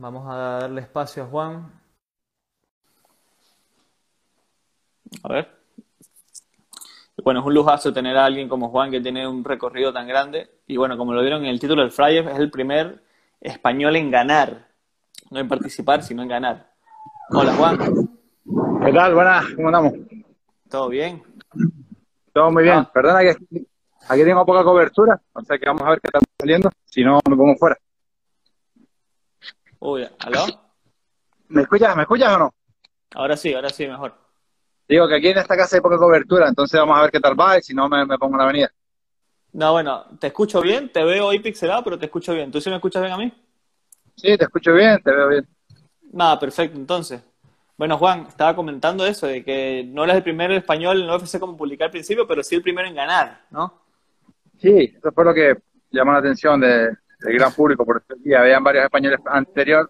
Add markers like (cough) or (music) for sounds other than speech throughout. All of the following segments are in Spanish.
Vamos a darle espacio a Juan. A ver. Bueno, es un lujazo tener a alguien como Juan que tiene un recorrido tan grande. Y bueno, como lo vieron en el título del Flyer, es el primer español en ganar. No en participar, sino en ganar. Hola, Juan. ¿Qué tal? Buenas, ¿cómo andamos? ¿Todo bien? Todo muy bien. Ah. Perdona que aquí tengo poca cobertura, o sea que vamos a ver qué está saliendo. Si no, me pongo fuera. Uy, ¿aló? ¿Me escuchas? ¿Me escuchas o no? Ahora sí, ahora sí, mejor. Digo que aquí en esta casa hay poca cobertura, entonces vamos a ver qué tal va y si no me, pongo en la avenida. No, bueno, te escucho bien, te veo ahí pixelado, pero te escucho bien. ¿Tú sí me escuchas bien a mí? Sí, te escucho bien, te veo bien. Nada, perfecto, entonces. Bueno, Juan, estaba comentando eso, de que no eres el primer español en UFC como publicar al principio, pero sí el primero en ganar, ¿no? Sí, eso fue lo que llamó la atención de, del gran público, porque habían varios españoles anteriores,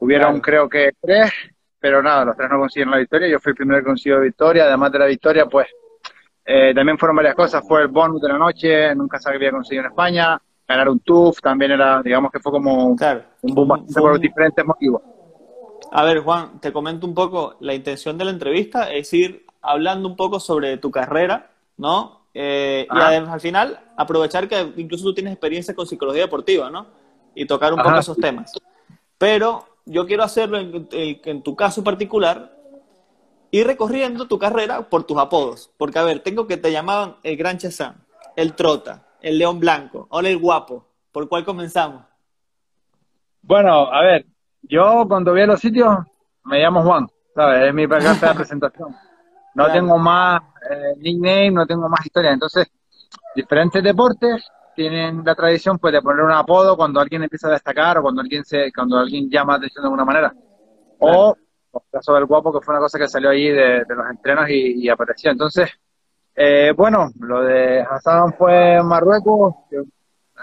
hubieron creo que tres, pero nada, los tres no consiguieron la victoria, yo fui el primero que consiguió victoria, además de la victoria, pues eh, también fueron varias cosas, fue el bonus de la noche, nunca se había conseguido en España, ganar un TUF también era, digamos que fue como un boom por diferentes motivos. A ver, Juan, te comento un poco, la intención de la entrevista es ir hablando un poco sobre tu carrera, ¿no? Eh, y además, al final, aprovechar que incluso tú tienes experiencia con psicología deportiva, ¿no? Y tocar un poco esos temas. Pero yo quiero hacerlo en, tu caso particular, ir recorriendo tu carrera por tus apodos. Porque, a ver, tengo que te llamaban el Gran Chazán, el Trota, el León Blanco, ahora el Guapo. ¿Por cuál comenzamos? Bueno, a ver, yo cuando voy a los sitios me llamo Juan, ¿sabes? Es mi (laughs) carta de presentación. No tengo más eh, nickname, no tengo más historia. Entonces, diferentes deportes tienen la tradición pues de poner un apodo cuando alguien empieza a destacar o cuando alguien se cuando alguien llama atención de alguna manera. O el caso del guapo, que fue una cosa que salió ahí de, los entrenos y, apareció. Entonces, eh, bueno, lo de Hassan fue en Marruecos,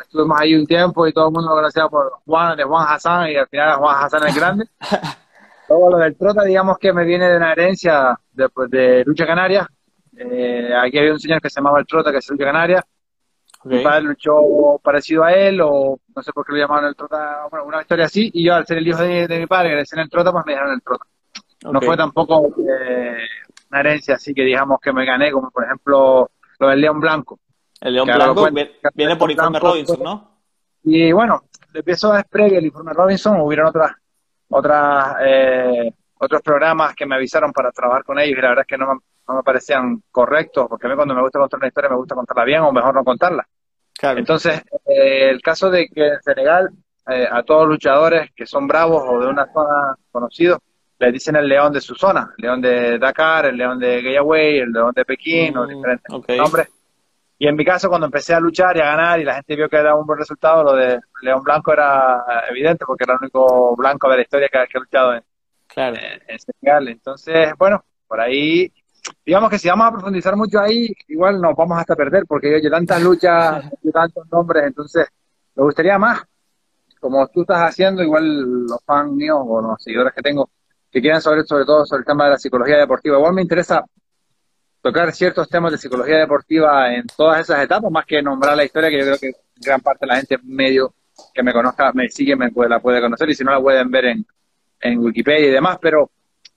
estuvimos ahí un tiempo y todo el mundo lo conocía por Juan, de Juan Hassan y al final Juan Hassan el Grande. (laughs) Todo lo del trota, digamos que me viene de una herencia de, pues, de Lucha Canaria. Eh, aquí había un señor que se llamaba el Trota, que es Lucha Canaria. Mi padre luchó parecido a él, o no sé por qué lo llamaban el Trota, bueno, una historia así. Y yo, al ser el hijo de, mi padre, que le decían el Trota, pues me dejaron el Trota. No fue tampoco eh, una herencia así que digamos que me gané, como por ejemplo lo del León Blanco. El León Blanco viene por informe Robinson, ¿no? Y bueno, empezó a previo el informe Robinson, hubieron otras otras, eh, otros programas que me avisaron para trabajar con ellos y la verdad es que no me, parecían correctos, porque a mí cuando me gusta contar una historia me gusta contarla bien o mejor no contarla. Entonces, eh, el caso de que en Senegal eh, a todos los luchadores que son bravos o de una zona conocidos, le dicen el león de su zona, el león de Dakar, el león de Gayaway, el león de Pekín, o mm, diferentes nombres. Y en mi caso, cuando empecé a luchar y a ganar y la gente vio que era un buen resultado, lo de León Blanco era evidente porque era el único blanco de la historia que, ha luchado en, claro. en, Senegal. Entonces, bueno, por ahí, digamos que si vamos a profundizar mucho ahí, igual nos vamos hasta perder porque yo he tantas luchas, (laughs) tantos nombres, entonces me gustaría más, como tú estás haciendo, igual los fans míos o los seguidores que tengo, que quieran saber sobre todo sobre el tema de la psicología deportiva. Igual me interesa tocar ciertos temas de psicología deportiva en todas esas etapas, más que nombrar la historia, que yo creo que gran parte de la gente medio que me conozca, me sigue, me puede, la puede conocer, y si no la pueden ver en, en Wikipedia y demás, pero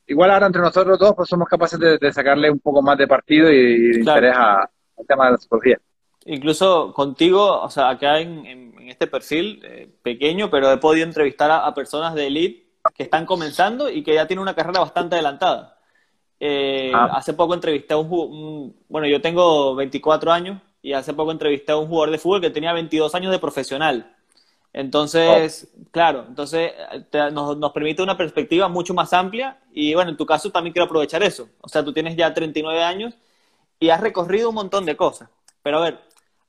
igual ahora entre nosotros dos pues somos capaces de, sacarle un poco más de partido y, de interés al tema de la psicología. Incluso contigo, o sea, acá en, este perfil eh, pequeño, pero he podido entrevistar a personas de elite que están comenzando y que ya tienen una carrera bastante adelantada. Eh, ah. Hace poco entrevisté a un, Bueno, yo tengo 24 años y hace poco entrevisté a un jugador de fútbol que tenía 22 años de profesional. Entonces, oh. claro, entonces nos, nos, permite una perspectiva mucho más amplia y bueno, en tu caso también quiero aprovechar eso. O sea, tú tienes ya 39 años y has recorrido un montón de cosas. Pero a ver,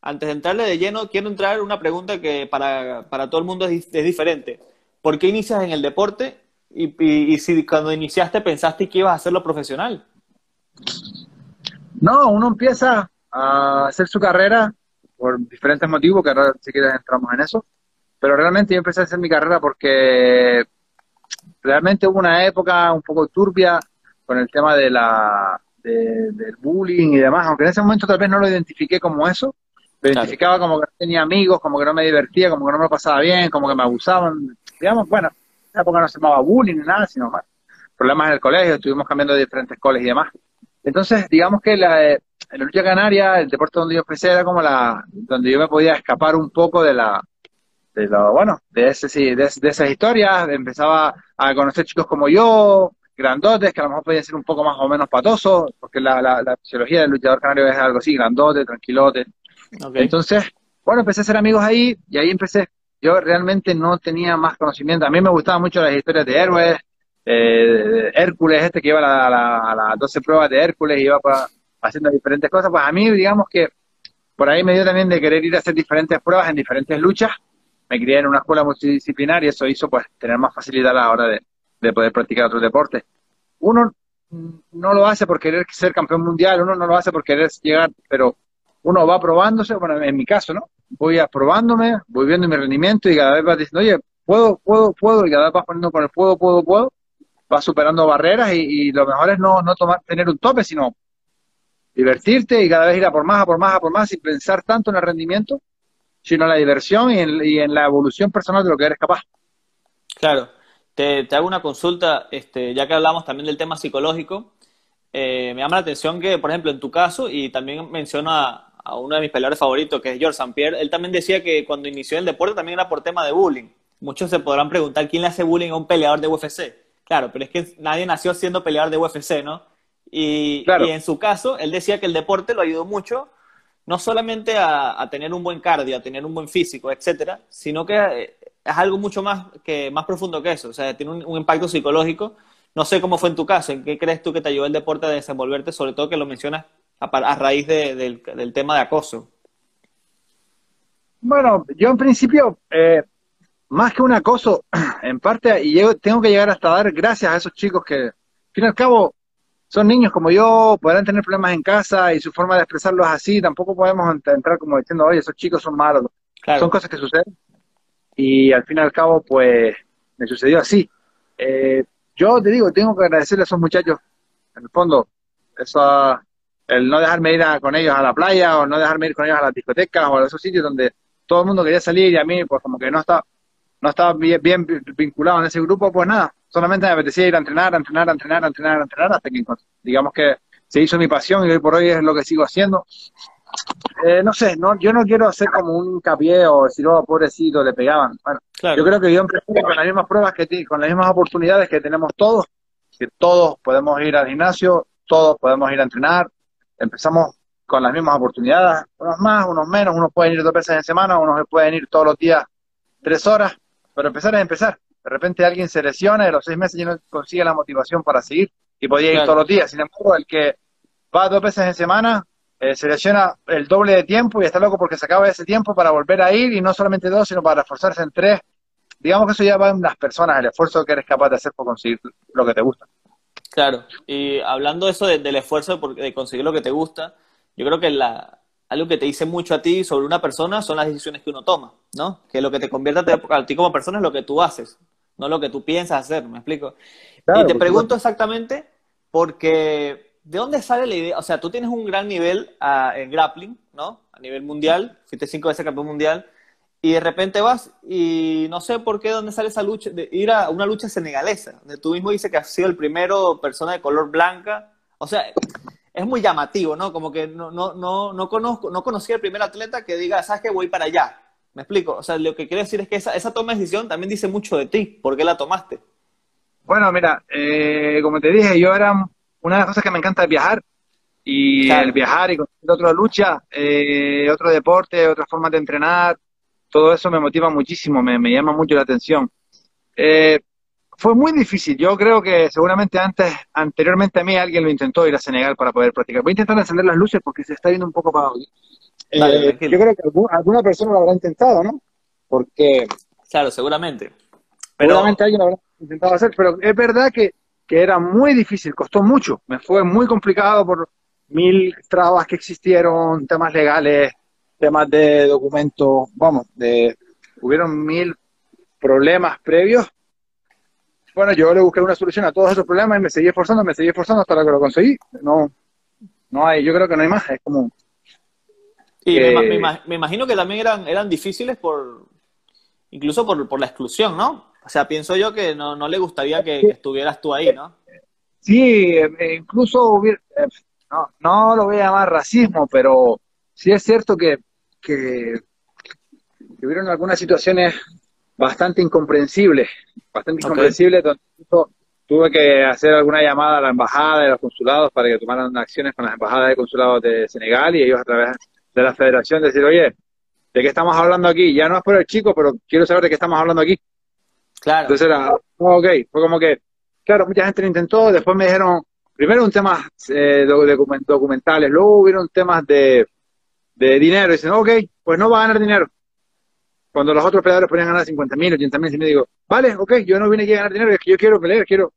antes de entrarle de lleno, quiero entrar una pregunta que para, para todo el mundo es, es diferente. ¿Por qué inicias en el deporte y, si cuando iniciaste pensaste que ibas a hacerlo profesional. No, uno empieza a hacer su carrera por diferentes motivos, que ahora si quieres entramos en eso, pero realmente yo empecé a hacer mi carrera porque realmente hubo una época un poco turbia con el tema de la del bullying y demás, aunque en ese momento tal vez no lo identifiqué como eso, lo identificaba como que no tenía amigos, como que no me divertía, como que no me lo pasaba bien, como que me abusaban, digamos, bueno, esa época no se llamaba bullying ni nada, sino más problemas en el colegio, estuvimos cambiando de diferentes colegios y demás. Entonces, digamos que la, en la lucha canaria, el deporte donde yo empecé era como la, donde yo me podía escapar un poco de la, de lo, bueno, de, ese, sí, de, esas historias, empezaba a conocer chicos como yo, grandotes, que a lo mejor podían ser un poco más o menos patosos, porque la, la, la fisiología del luchador canario es algo así, grandote, tranquilote. Entonces, bueno, empecé a ser amigos ahí, y ahí empecé, yo realmente no tenía más conocimiento, a mí me gustaban mucho las historias de héroes, eh, Hércules, este que iba a, las 12 pruebas de Hércules y iba haciendo diferentes cosas, pues a mí, digamos que por ahí me dio también de querer ir a hacer diferentes pruebas en diferentes luchas. Me crié en una escuela multidisciplinar y eso hizo pues tener más facilidad a la hora de, poder practicar otros deportes. Uno no lo hace por querer ser campeón mundial, uno no lo hace por querer llegar, pero uno va probándose, bueno, en mi caso, ¿no? Voy aprobándome, voy viendo mi rendimiento y cada vez vas diciendo, oye, puedo, puedo, puedo, y cada vez vas poniendo con el puedo, puedo, puedo, va superando barreras y, lo mejor es no, no tomar, tener un tope, sino divertirte y cada vez ir a por más, a por más, a por más, sin pensar tanto en el rendimiento, sino en la diversión y en, la evolución personal de lo que eres capaz. Claro. Te, hago una consulta, este, ya que hablamos también del tema psicológico, eh, me llama la atención que, por ejemplo, en tu caso, y también menciono a, a uno de mis peleadores favoritos, que es George St. Pierre, él también decía que cuando inició el deporte también era por tema de bullying. Muchos se podrán preguntar quién le hace bullying a un peleador de UFC. Claro, pero es que nadie nació siendo peleador de UFC, ¿no? Y, en su caso, él decía que el deporte lo ayudó mucho, no solamente a, tener un buen cardio, a tener un buen físico, etcétera, sino que eh, es algo mucho más, que, más profundo que eso. O sea, tiene un, impacto psicológico. No sé cómo fue en tu caso, ¿en qué crees tú que te ayudó el deporte a desenvolverte, sobre todo que lo mencionas a, raíz del, tema de acoso? Bueno, yo en principio, eh, más que un acoso, (clears throat) en parte, y tengo que llegar hasta dar gracias a esos chicos que, al fin y al cabo, son niños como yo, podrán tener problemas en casa y su forma de expresarlo es así, tampoco podemos entrar como diciendo, oye, esos chicos son malos. Son cosas que suceden. Y al fin y al cabo, pues, me sucedió así. Eh, yo te digo, tengo que agradecerle a esos muchachos, en el fondo, eso, el no dejarme ir con ellos a la playa o no dejarme ir con ellos a las discotecas o a esos sitios donde todo el mundo quería salir y a mí, pues como que no está no estaba bien, vinculado en ese grupo, pues nada, solamente me apetecía ir a entrenar, a entrenar, a entrenar, a entrenar, a entrenar, hasta que digamos que se hizo mi pasión y hoy por hoy es lo que sigo haciendo. Eh, no sé, no, yo no quiero hacer como un hincapié o decir, oh, pobrecito, le pegaban. Bueno, yo creo que yo empecé con las mismas pruebas que con las mismas oportunidades que tenemos todos, que todos podemos ir al gimnasio, todos podemos ir a entrenar, empezamos con las mismas oportunidades, unos más, unos menos, unos pueden ir dos veces en semana, unos pueden ir todos los días tres horas, pero empezar es empezar. De repente alguien se lesiona y a los seis meses ya no consigue la motivación para seguir y podía ir todos los días. Sin embargo, el que va dos veces en semana eh, se lesiona el doble de tiempo y está loco porque se acaba ese tiempo para volver a ir y no solamente dos, sino para reforzarse en tres. Digamos que eso ya va en las personas, el esfuerzo que eres capaz de hacer por conseguir lo que te gusta. Claro, y hablando de eso del esfuerzo de conseguir lo que te gusta, yo creo que la, algo que te dice mucho a ti sobre una persona son las decisiones que uno toma, ¿no? Que lo que te convierte a ti como persona es lo que tú haces, no lo que tú piensas hacer, ¿me explico? y te pregunto exactamente porque, ¿de dónde sale la idea? O sea, tú tienes un gran nivel ah, en grappling, ¿no? A nivel mundial, fuiste cinco veces campeón mundial, y de repente vas y no sé por qué, ¿dónde sale esa lucha? De ir a una lucha senegalesa, donde tú mismo dices que has sido el primero persona de color blanca. O sea, es muy llamativo, ¿no? Como que no, no, no, no conozco, no conocí al primer atleta que diga, sabes que voy para allá. ¿Me explico? O sea, lo que quiero decir es que esa, esa toma de decisión también dice mucho de ti. ¿Por qué la tomaste? Bueno, mira, eh, como te dije, yo era una de las cosas que me encanta es viajar. Y el viajar y conocer otra lucha, eh, otro deporte, otra forma de entrenar, todo eso me motiva muchísimo, me, me llama mucho la atención. Eh, fue muy difícil. Yo creo que seguramente antes, anteriormente a mí, alguien lo intentó ir a Senegal para poder practicar. Voy a intentar encender las luces porque se está viendo un poco Eh, yo creo que alguna persona lo habrá intentado, ¿no? Porque. Claro, seguramente. Pero... Seguramente alguien lo habrá intentado hacer, pero es verdad que, que era muy difícil, costó mucho. Me fue muy complicado por mil trabas que existieron, temas legales, temas de documentos, vamos, de hubieron mil problemas previos bueno, yo le busqué una solución a todos esos problemas y me seguí esforzando, me seguí esforzando hasta que lo conseguí. No, no hay, yo creo que no hay más, es como... Y me, imagino que también eran, eran difíciles por, incluso por, la exclusión, ¿no? O sea, pienso yo que no, no le gustaría que, estuvieras tú ahí, ¿no? Sí, eh, incluso hubiera, eh, no, no lo voy a llamar racismo, pero sí es cierto que, que, hubieron algunas situaciones bastante incomprensibles, bastante incomprensibles, donde tuve que hacer alguna llamada a la embajada y a los consulados para que tomaran acciones con las embajadas y consulados de Senegal y ellos a través de la federación decir, oye, ¿de qué estamos hablando aquí? Ya no es por el chico, pero quiero saber de qué estamos hablando aquí. Claro. Entonces era, ok, fue como que, claro, mucha gente lo intentó, después me dijeron, primero un tema eh, documentales, luego hubieron temas de, de dinero, y dicen, ok, pues no va a ganar dinero. Cuando los otros peleadores podían ganar 50 mil, 80 mil, y me digo, vale, ok, yo no vine aquí a ganar dinero, es que yo quiero pelear, quiero.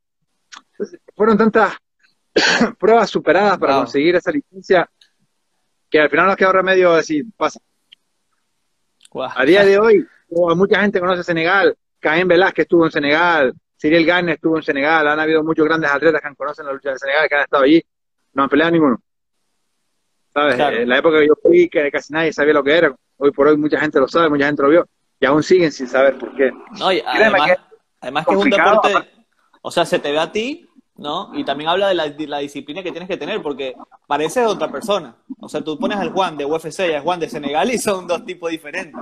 fueron tantas (coughs) pruebas superadas para conseguir esa licencia que al final nos quedó remedio decir, pasa. A día de hoy, mucha gente conoce Senegal, Caín Velázquez estuvo en Senegal, Cyril Gane estuvo en Senegal, han habido muchos grandes atletas que conocen la lucha de Senegal, que han estado allí, no han peleado ninguno. ¿Sabes? En la época que yo fui, que casi nadie sabía lo que era, hoy por hoy mucha gente lo sabe, mucha gente lo vio, y aún siguen sin saber por qué. No, además, que, además que es un deporte, o sea, se te ve a ti ¿no? Y también habla de la, disciplina que tienes que tener, porque pareces otra persona. O sea, tú pones al Juan de UFC y al Juan de Senegal y son dos tipos diferentes.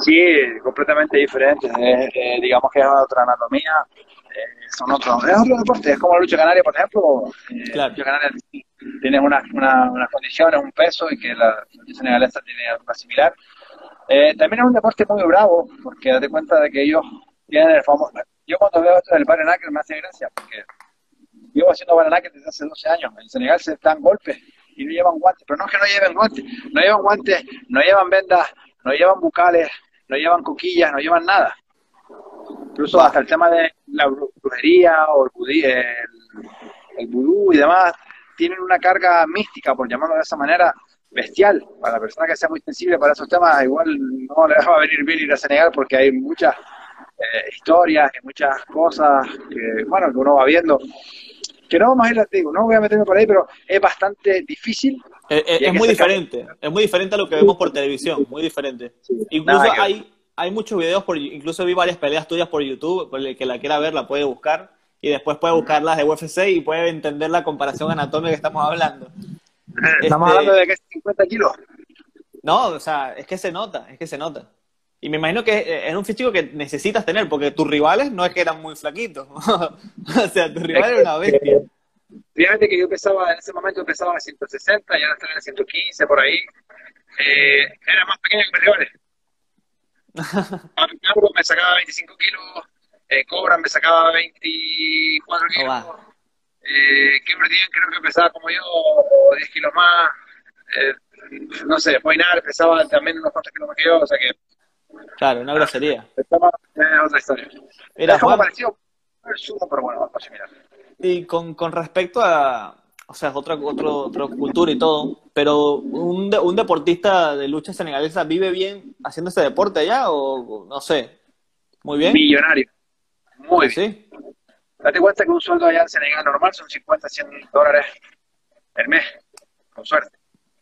Sí, completamente diferentes. Eh, digamos que es otra anatomía, eh, son otros. Es otro deporte, es como la lucha canaria, por ejemplo. Eh, claro. La lucha canaria tiene unas una, condiciones, un peso, y que la lucha senegalesa tiene algo similar. también es un deporte muy bravo, porque date cuenta de que ellos tienen el famoso. Yo cuando veo esto del Barrio me hace gracia, porque llevo haciendo Baranaque desde hace 12 años. En Senegal se dan golpes y no llevan guantes. Pero no es que no lleven guantes, no llevan guantes, no llevan vendas, no llevan bucales, no llevan coquillas, no llevan nada. Incluso hasta el tema de la brujería o el, el, vudú y demás, tienen una carga mística, por llamarlo de esa manera, bestial. Para la persona que sea muy sensible para esos temas, igual no le va a venir bien ir a Senegal porque hay muchas eh, historias y muchas cosas que, bueno, que uno va viendo que no vamos a ir, digo, no voy a meterme por ahí, pero es bastante difícil. Eh, eh, es, muy diferente, es muy diferente a lo que vemos por televisión, muy diferente. incluso hay, hay muchos videos, por, incluso vi varias peleas tuyas por YouTube, por el que la quiera ver la puede buscar y después puede buscar las de UFC y puede entender la comparación anatómica que estamos hablando. Estamos este, hablando de es 50 kilos. No, o sea, es que se nota, es que se nota. Y me imagino que es un físico que necesitas tener, porque tus rivales no es que eran muy flaquitos. (laughs) o sea, tus rivales eran una bestia. Fíjate que yo pesaba, en ese momento pesaba a 160 y ahora estoy en 115, por ahí. Eh, era más pequeño que mis rivales. (laughs) Carlos me sacaba 25 kilos, eh, Cobra me sacaba 24 kilos. Oh, eh, creo que pesaba como yo, 10 kilos más. Eh, no sé, Poinar pesaba también unos cuantos kilos más que yo, o sea que Claro, una grosería. otra historia. es como parecido, pero bueno, a mirar. Y con, con respecto a, o sea, es otra, otro, otra cultura y todo, pero un, un deportista de lucha senegalesa vive bien haciendo ese deporte allá o no sé, muy bien. Millonario, muy bien. ¿Sí? Date cuenta que un sueldo allá en Senegal normal son 50, 100 dólares el mes, con suerte.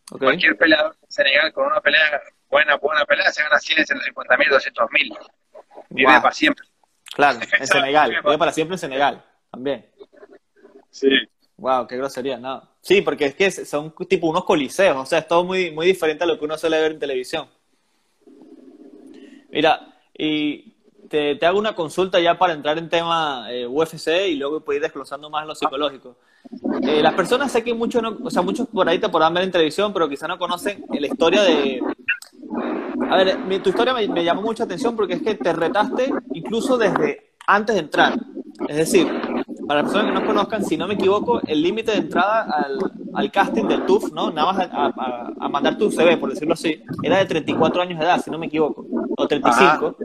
Cualquier peleador en Senegal con una pelea buena, buena pelea, se gana 100, 150 mil, 200 mil. Vive para siempre. Claro, en Senegal. Vive para siempre en Senegal, también. Sí. Wow, qué grosería, no. Sí, porque es que son tipo unos coliseos, o sea, es todo muy, muy diferente a lo que uno suele ver en televisión. Mira, y te, te hago una consulta ya para entrar en tema eh, UFC y luego puedes ir desglosando más lo psicológico. Eh, las personas sé que muchos, no, o sea, muchos por ahí te podrán ver en televisión, pero quizá no conocen la historia de, a ver, tu historia me, llamó mucha atención porque es que te retaste incluso desde antes de entrar. Es decir, para las personas que no conozcan, si no me equivoco, el límite de entrada al, casting del TUF, ¿no? Nada más a, mandar tu CV, por decirlo así, era de 34 años de edad, si no me equivoco, o 35.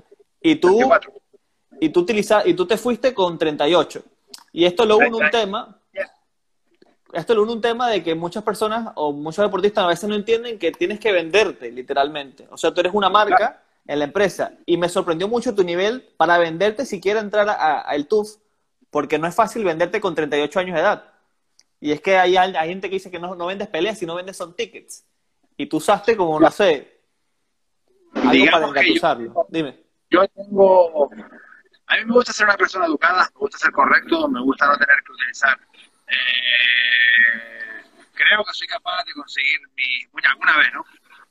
Y tú, y tú, utiliza, y tú te fuiste con 38. Y esto lo uno un tema esto es un tema de que muchas personas o muchos deportistas a veces no entienden que tienes que venderte, literalmente. O sea, tú eres una marca en la empresa y me sorprendió mucho tu nivel para venderte si quieres entrar a, el TUF, porque no es fácil venderte con 38 años de edad. Y es que hay, hay gente que dice que no, no vendes peleas, sino vendes son tickets. Y tú usaste como, no sé, algo para engatusarlo. Dime. Yo tengo A mí me gusta ser una persona educada, me gusta ser correcto, me gusta no tener que utilizar. Eh, creo que soy capaz de conseguir mi, bueno, alguna vez, ¿no?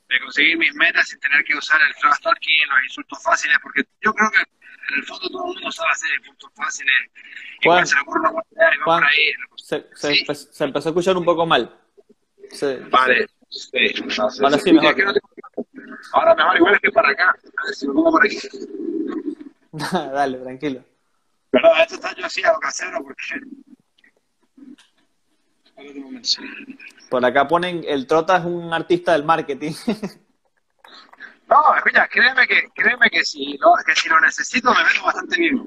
De conseguir mis metas sin tener que usar el trash talking, los insultos fáciles, porque yo creo que en el fondo todo el mundo sabe hacer insultos fáciles. Y Juan, se le ocurre una buena idea y va Juan, por ahí. Se, se, Sí. se empezó a escuchar un poco mal. Se- Vale. Sí, Ahora sí, mejor. que no tengo- Ahora mejor, igual es que para acá. A ver si me pongo por aquí. (laughs) Dale, tranquilo. Pero esto está yo así a lo casero porque. Por acá ponen, el Trota es un artista del marketing. (laughs) No, escucha, créeme que, créeme que si lo, que si lo necesito me vendo bastante bien.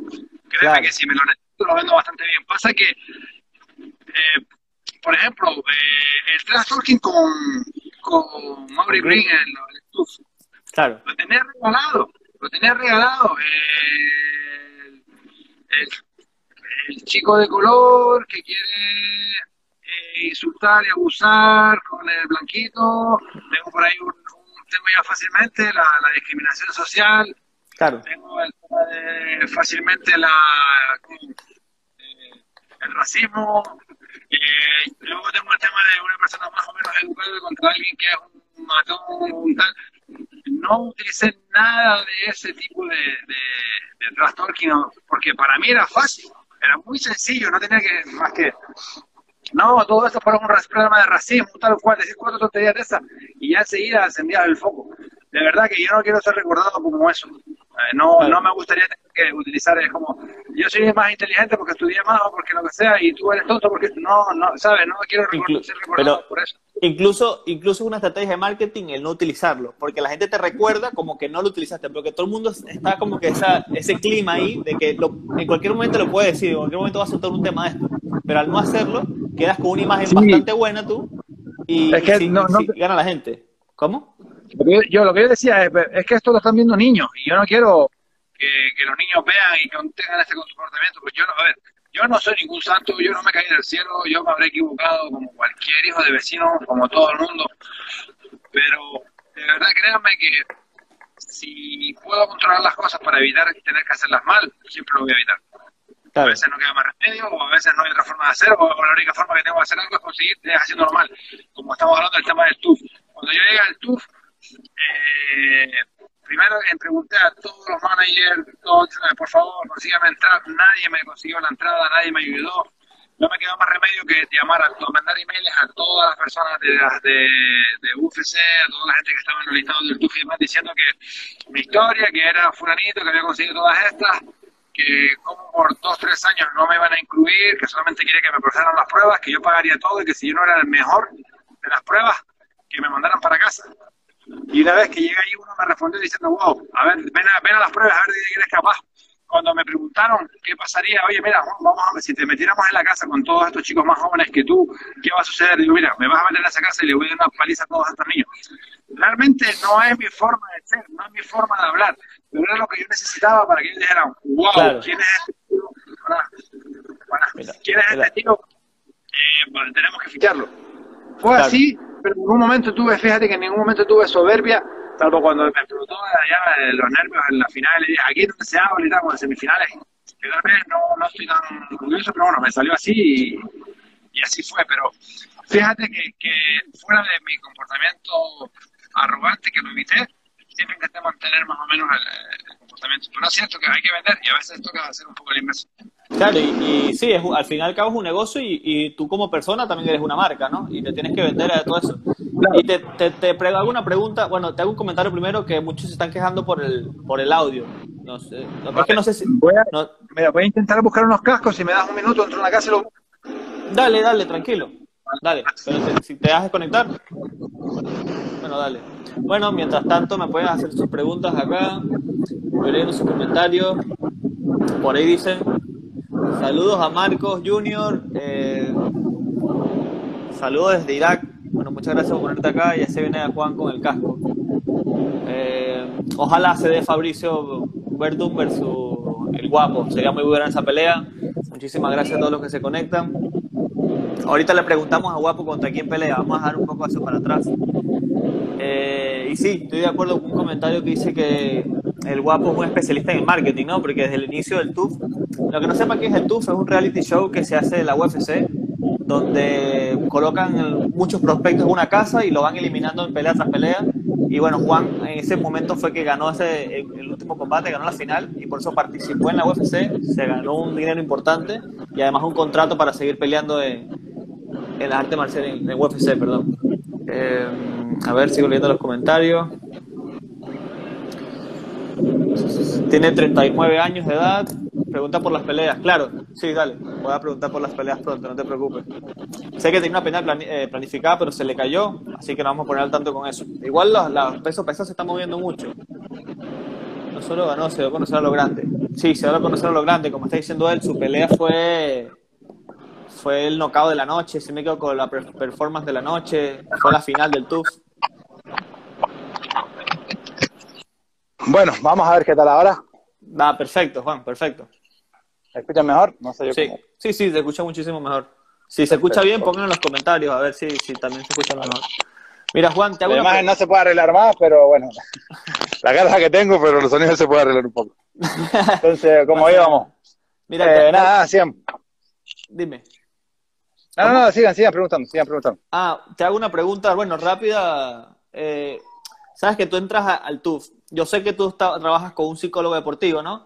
Créeme Claro. que si me lo necesito lo vendo bastante bien. Pasa que, eh, por ejemplo, eh, el trash talking con, con Mauri Green en el Tuf, claro, lo tenía regalado, lo tenía regalado. eh, el, chico de color que quiere insultar y abusar con el blanquito. Tengo por ahí un, un- tengo ya fácilmente la, la discriminación social. claro. Tengo el tema de fácilmente la eh, el racismo. eh, luego tengo el tema de una persona más o menos educada contra alguien que es un matón, un tal. No utilicé nada de ese tipo de, de, de porque para mí era fácil, era muy sencillo, no tenía que más que no, todo esto fue un problema de racismo, tal cual, decir cuatro tonterías de esas y ya enseguida encendías el foco. De verdad que yo no quiero ser recordado como eso. Eh, no, no me gustaría tener que utilizar es como yo soy más inteligente porque estudié más o porque lo que sea y tú eres tonto porque no, no, sabes, no quiero recor- Inclu- ser recordado pero- por eso. Incluso, incluso es una estrategia de marketing el no utilizarlo, porque la gente te recuerda como que no lo utilizaste, porque todo el mundo está como que esa, ese clima ahí de que lo- en cualquier momento lo puede decir, en cualquier momento va a soltar un tema de esto, pero al no hacerlo, quedas con una imagen Sí. bastante buena tú y, Es que no- no gana la gente. ¿Cómo? Lo que yo, yo lo que yo decía es, es que esto lo están viendo niños y yo no quiero que, que los niños vean y que tengan este comportamiento, porque yo no, a ver, yo no soy ningún santo, yo no me caí del cielo, yo me habré equivocado como cualquier hijo de vecino, como todo el mundo, pero de verdad créanme que si puedo controlar las cosas para evitar tener que hacerlas mal, siempre lo voy a evitar. A veces no queda más remedio, o a veces no hay otra forma de hacerlo, o la única forma que tengo de hacer algo es conseguir es haciéndolo mal. Como estamos hablando del tema del TUF. Cuando yo llegué al TUF, eh, primero le pregunté a todos los managers, todos, eh, por favor, consígame entrar. Nadie me consiguió la entrada, nadie me ayudó. No me quedó más remedio que llamar a mandar emails a todas las personas de, de, de UFC, a toda la gente que estaba en el listado del TUF y demás, diciendo que mi historia, que era fulanito, que había conseguido todas estas, que como por dos, tres años no me iban a incluir, que solamente quería que me pasaran las pruebas, que yo pagaría todo y que si yo no era el mejor de las pruebas, que me mandaran para casa. Y una vez que llegué ahí, uno me respondió diciendo, wow, a ver, ven a, ven a las pruebas, a ver de qué eres capaz. Cuando me preguntaron qué pasaría, oye, mira, vamos a ver, si te metiéramos en la casa con todos estos chicos más jóvenes que tú, ¿qué va a suceder? Digo, mira, me vas a meter en esa casa y le voy a dar una paliza a todos estos niños. Realmente no es mi forma de ser, no es mi forma de hablar, pero era lo que yo necesitaba para que ellos dijeran, wow, Claro. ¿quién es este tío? Para- para- Mira, ¿Quién es mira. este tío? Eh, bueno, tenemos que ficharlo. Fue Claro. así, pero en ningún momento tuve, fíjate que en ningún momento tuve soberbia, salvo cuando me explotó allá los nervios en la final y dije, aquí es donde se habla y tal, con semifinales, que tal vez no, no estoy tan orgulloso, pero bueno, me salió así y, y así fue, pero fíjate que, que fuera de mi comportamiento arrogante que lo evité, siempre intenté mantener más o menos el, el comportamiento. Pero es cierto que hay que vender y a veces toca hacer un poco el inverso. Claro, y, y sí, es, al fin y al cabo es un negocio y, y tú como persona también eres una marca, ¿no? Y te tienes que vender a todo eso. Y te, te, te hago una pregunta, bueno, te hago un comentario primero que muchos se están quejando por el, por el audio. No sé, no, es que no sé si... Voy a, no- mira, voy a intentar buscar unos cascos, si me das un minuto, entro en la casa y lo dale, dale, tranquilo. Dale, pero te- si te das desconectar. Bueno, dale. Bueno, mientras tanto me pueden hacer sus preguntas acá. Voy leyendo sus comentarios. Por ahí dicen, saludos a Marcos Junior. eh, saludos desde Irak. Bueno, muchas gracias por ponerte acá. Ya se viene a Juan con el casco. Eh, ojalá se dé Fabricio Verdun versus el guapo. Sería muy buena esa pelea. Muchísimas gracias a todos los que se conectan. Ahorita le preguntamos a Guapo contra quién pelea. Vamos a dar un poco hacia para atrás. Eh, y sí, estoy de acuerdo con un comentario que dice que el guapo es un especialista en el marketing, ¿no? Porque desde el inicio del TUF, lo que no sepa qué es el TUF, es un reality show que se hace de la UFC, donde colocan muchos prospectos en una casa y lo van eliminando en pelea tras pelea. Y bueno, Juan en ese momento fue que ganó ese, el último combate, ganó la final y por eso participó en la UFC, se ganó un dinero importante y además un contrato para seguir peleando en, en la arte marcial, en, en UFC, perdón. Eh, a ver, sigo leyendo los comentarios. Tiene 39 años de edad. Pregunta por las peleas. Claro, sí, dale. Voy a preguntar por las peleas pronto, no te preocupes. Sé que tenía una pelea eh, planificada, pero se le cayó, así que nos vamos a poner al tanto con eso. Igual los, los pesos pesados se están moviendo mucho. No solo ganó, se dio a conocer a lo grande. Sí, se dio a conocer a lo grande. Como está diciendo él, su pelea fue fue el knockout de la noche, si me quedo con la performance de la noche, fue la final del TUF. Bueno, vamos a ver qué tal ahora. Va, perfecto, Juan, perfecto. ¿Me escuchan mejor? No sé yo sí, sí, sí, se escucha muchísimo mejor. Si se escucha bien, pónganlo en los comentarios, a ver si, si también se escucha mejor. Mira, Juan, te hago La imagen no se puede arreglar más, pero bueno, (laughs) la cara que tengo, pero los sonidos se pueden arreglar un poco. Entonces, (laughs) como íbamos. Mira, eh, nada, siempre. Dime. No, no, no, sigan, sigan preguntando, sigan preguntando. Ah, te hago una pregunta, bueno, rápida. Eh, Sabes que tú entras al TUF. Yo sé que tú trabajas con un psicólogo deportivo, ¿no?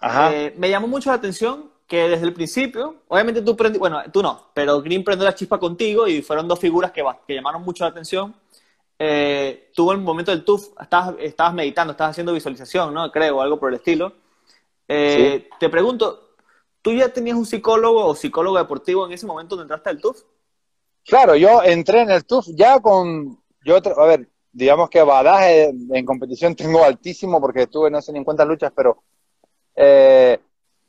Ajá. Eh, me llamó mucho la atención que desde el principio, obviamente tú prendí, bueno, tú no, pero Green prendió la chispa contigo y fueron dos figuras que, que llamaron mucho la atención. Eh, tú en el momento del TUF estabas, estabas meditando, estabas haciendo visualización, ¿no? Creo, algo por el estilo. Eh, te pregunto, ¿Tú ya tenías un psicólogo o psicólogo deportivo en ese momento donde entraste al TUF? Claro, yo entré en el TUF ya con, yo, a ver, digamos que badaje en competición tengo altísimo porque estuve no sé ni cuántas luchas, pero eh,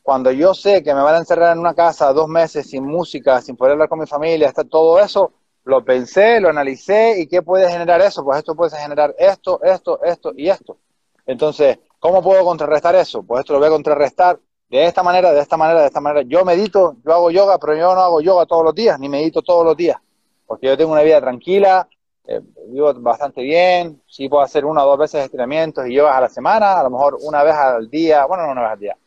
cuando yo sé que me van a encerrar en una casa dos meses sin música, sin poder hablar con mi familia, está todo eso, lo pensé, lo analicé y qué puede generar eso, pues esto puede generar esto, esto, esto y esto. Entonces, ¿cómo puedo contrarrestar eso? Pues esto lo voy a contrarrestar de esta manera, de esta manera, de esta manera. Yo medito, yo hago yoga, pero yo no hago yoga todos los días, ni medito todos los días, porque yo tengo una vida tranquila, eh, vivo bastante bien, sí puedo hacer una o dos veces estiramientos y yoga a la semana, a lo mejor una vez al día, bueno, no una vez al día.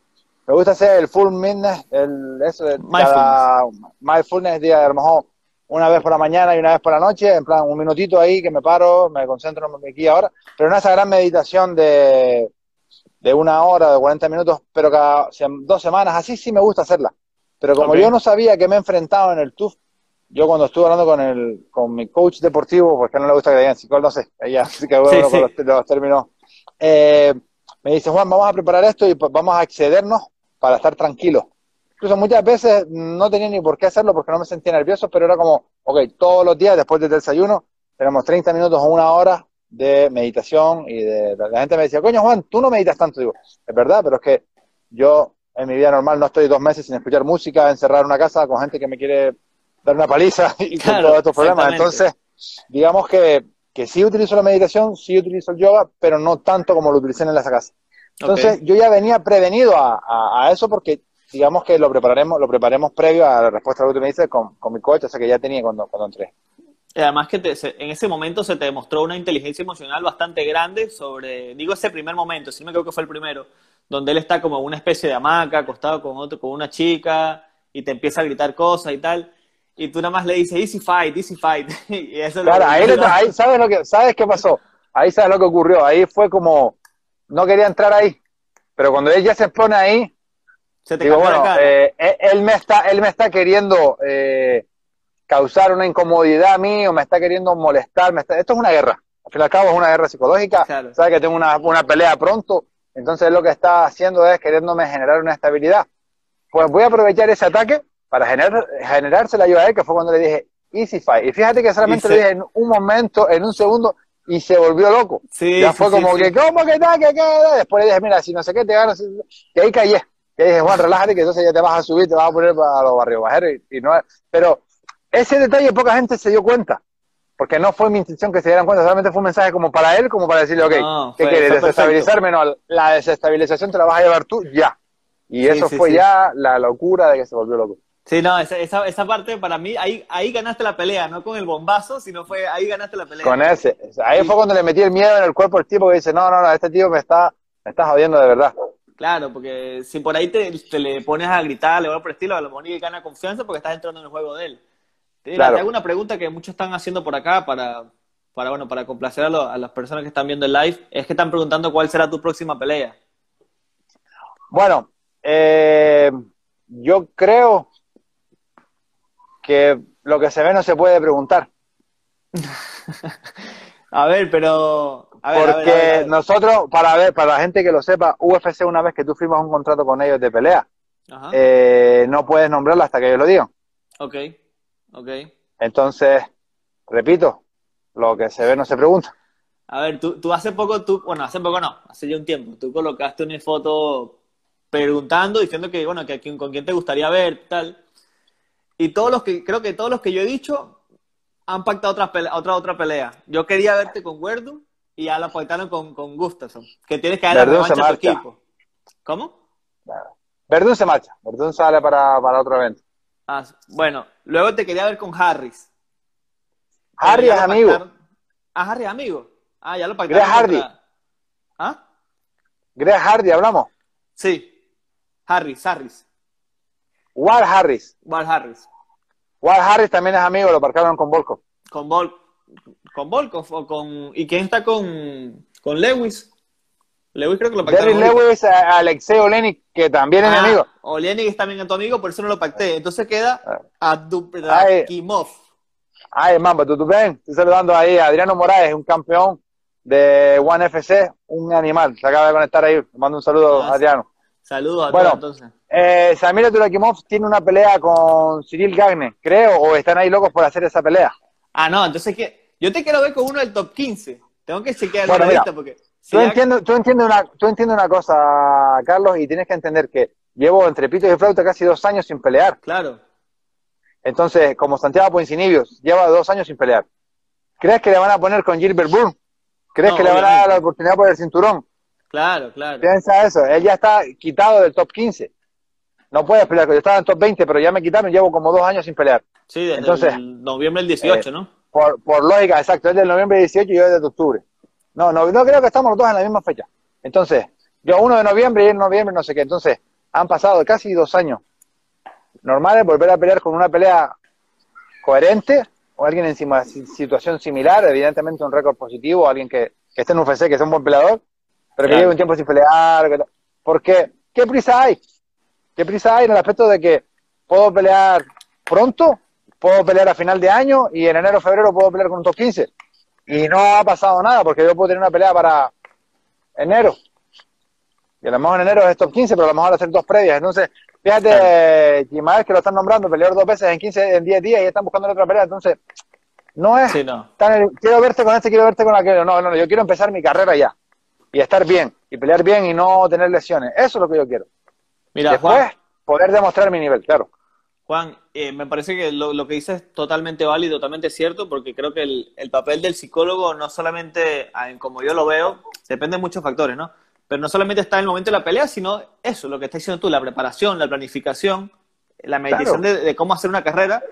Me gusta hacer el full mindfulness, el, eso de mindfulness. mindfulness día, a lo mejor una vez por la mañana y una vez por la noche, en plan un minutito ahí que me paro, me concentro aquí ahora, pero no esa gran meditación de de una hora, de 40 minutos, pero cada dos semanas, así sí me gusta hacerla. Pero como yo no sabía que me he enfrentado en el TUF, yo cuando estuve hablando con el con mi coach deportivo, porque no le gusta que digan psicólogo, no sé, ella sí que bueno con los, términos, eh, me dice, Juan, vamos a preparar esto y vamos a excedernos para estar tranquilos. Incluso muchas veces no tenía ni por qué hacerlo porque no me sentía nervioso, pero era como, ok, todos los días después del desayuno tenemos 30 minutos o una hora de meditación y de, la gente me decía, coño Juan, tú no meditas tanto. Digo, es verdad, pero es que yo en mi vida normal no estoy dos meses sin escuchar música, encerrar en una casa con gente que me quiere dar una paliza (laughs) y con todos estos problemas. Entonces, digamos que, que sí utilizo la meditación, sí utilizo el yoga, pero no tanto como lo utilicé en esa casa. Entonces, yo ya venía prevenido a, a, eso porque digamos que lo prepararemos, lo preparemos previo a la respuesta a lo que tú me dices con, con mi coche, o sea que ya tenía cuando, cuando entré además que en ese momento se te demostró una inteligencia emocional bastante grande sobre, digo ese primer momento, sí me creo que fue el primero, donde él está como una especie de hamaca, acostado con otro, con una chica, y te empieza a gritar cosas y tal, y tú nada más le dices, easy fight, easy fight. (laughs) y eso claro, ahí, ahí, ¿sabes, lo que, ¿sabes qué pasó? Ahí sabes lo que ocurrió, ahí fue como, no quería entrar ahí, pero cuando él ya se pone ahí, se te digo, bueno, eh, él, me está, él me está queriendo... Eh, causar una incomodidad a mí o me está queriendo molestar. Esto es una guerra. Al fin y al cabo es una guerra psicológica. Sabe que tengo una, una pelea pronto. Entonces lo que está haciendo es queriéndome generar una estabilidad. Pues voy a aprovechar ese ataque para generar, generársela yo a él, que fue cuando le dije easy fight. Y fíjate que solamente le dije en un momento, en un segundo, y se volvió loco. ya fue como que, ¿cómo que tal? Que, Después le dije, mira, si no sé qué te ganas. Y ahí callé. Y dije, Juan, relájate, que entonces ya te vas a subir, te vas a poner para los barrios bajeros. Y, y no, pero ese detalle poca gente se dio cuenta, porque no fue mi intención que se dieran cuenta, solamente fue un mensaje como para él, como para decirle, ok, ¿qué quieres? ¿Desestabilizarme? No, la desestabilización te la vas a llevar tú ya. Y eso fue ya la locura de que se volvió loco. Sí, no, esa, esa, esa, parte para mí, ahí, ahí ganaste la pelea, no con el bombazo, sino fue ahí ganaste la pelea. Con ese. Ahí fue cuando le metí el miedo en el cuerpo al tipo que dice, no, no, no, este tío me está Me estás jodiendo de verdad. Claro, porque si por ahí te, le pones a gritar, le va por estilo, a lo mejor gana confianza porque estás entrando en el juego de él. Claro. te hago una pregunta que muchos están haciendo por acá para, para bueno, para complacer a, a, las personas que están viendo el live, es que están preguntando cuál será tu próxima pelea. Bueno, eh, yo creo que lo que se ve no se puede preguntar. (laughs) a ver, pero... A ver, Porque nosotros, para ver, para la gente que lo sepa, UFC una vez que tú firmas un contrato con ellos de pelea, eh, no puedes nombrarlo hasta que ellos lo digan. Ok, ok. Entonces, repito, lo que se ve no se pregunta. A ver, tú, tú hace poco, tú, bueno, hace poco no, hace ya un tiempo, tú colocaste una foto preguntando, diciendo que, bueno, que con quién te gustaría ver, tal. Y todos los que, creo que todos los que yo he dicho han pactado otra, pelea, otra, otra pelea. Yo quería verte con Werdum y ya la pactaron con, con Gustafsson, que tienes que darle revancha a tu equipo. ¿Cómo? Verdun se marcha, Verdun sale para, para otro evento. Ah, bueno, luego te quería ver con Harris. Harry es amigo. Ah, Harry es amigo. Ah, ya lo pactaron. Greg Hardy. ¿Ah? Greg Hardy, hablamos. Sí. Harris, Harris. Ward Harris. Ward Harris. Ward Harris también es amigo, lo parcaron con Volkov. Con Vol con Volkov o con ¿y quién está con, con Lewis? Lewis creo que lo pactaron. Derry Lewis, Alexei Olenik, que también es mi ah, amigo. Olenik es también tu amigo, por eso no lo pacté. Entonces queda Abdulrakimov. Ay, mamá, tú, tú ven, estoy saludando ahí a Adriano Morales, un campeón de One FC, un animal. Se acaba de conectar ahí. mando un saludo Adriano. Saludos a bueno, todos entonces. Eh, Samir Turakimov tiene una pelea con Cyril Gagne, creo, o están ahí locos por hacer esa pelea. Ah, no, entonces que yo te quiero ver con uno del top 15. Tengo que chequear bueno, la porque. tú, entiendes, tú, entiendes una, tú una cosa, Carlos, y tienes que entender que llevo entre pitos y flauta casi dos años sin pelear. Claro. Entonces, como Santiago Poincinibios lleva dos años sin pelear, ¿crees que le van a poner con Gilbert Burn? ¿Crees que le van a dar la oportunidad por el cinturón? Claro, claro. Piensa eso, él ya está quitado del top 15. No puede pelear, yo estaba en top 20, pero ya me quitaron, llevo como dos años sin pelear. Sí, desde Entonces, noviembre del 18, ¿no? Por, por lógica, exacto, es del noviembre del 18 y yo desde octubre. No, no, no creo que estamos los dos en la misma fecha. Entonces, yo uno de noviembre y en noviembre no sé qué. Entonces, han pasado casi dos años normales, volver a pelear con una pelea coherente, o alguien en situación similar, evidentemente un récord positivo, alguien que, que esté en UFC, que sea un buen peleador, pero que lleve un tiempo sin pelear. Porque, ¿qué prisa hay? ¿Qué prisa hay en el aspecto de que puedo pelear pronto, puedo pelear a final de año y en enero o febrero puedo pelear con un top 15? Y no ha pasado nada, porque yo puedo tener una pelea para enero. Y a lo mejor en enero es top 15, pero a lo mejor hacer dos previas. Entonces, fíjate, claro. que lo están nombrando, pelear dos veces en 15, en 10 días y están buscando otra pelea. Entonces, no es quiero verte con este, quiero verte con aquello. No, no, no, yo quiero empezar mi carrera ya y estar bien, y pelear bien y no tener lesiones. Eso es lo que yo quiero. Mira, Después, poder demostrar mi nivel, claro. Juan, eh, me parece que lo, que dices es totalmente válido, totalmente cierto, porque creo que el, papel del psicólogo no solamente, como yo lo veo, depende de muchos factores, ¿no? Pero no solamente está en el momento de la pelea, sino eso, lo que estás diciendo tú, la preparación, la planificación, la meditación de, cómo hacer una carrera.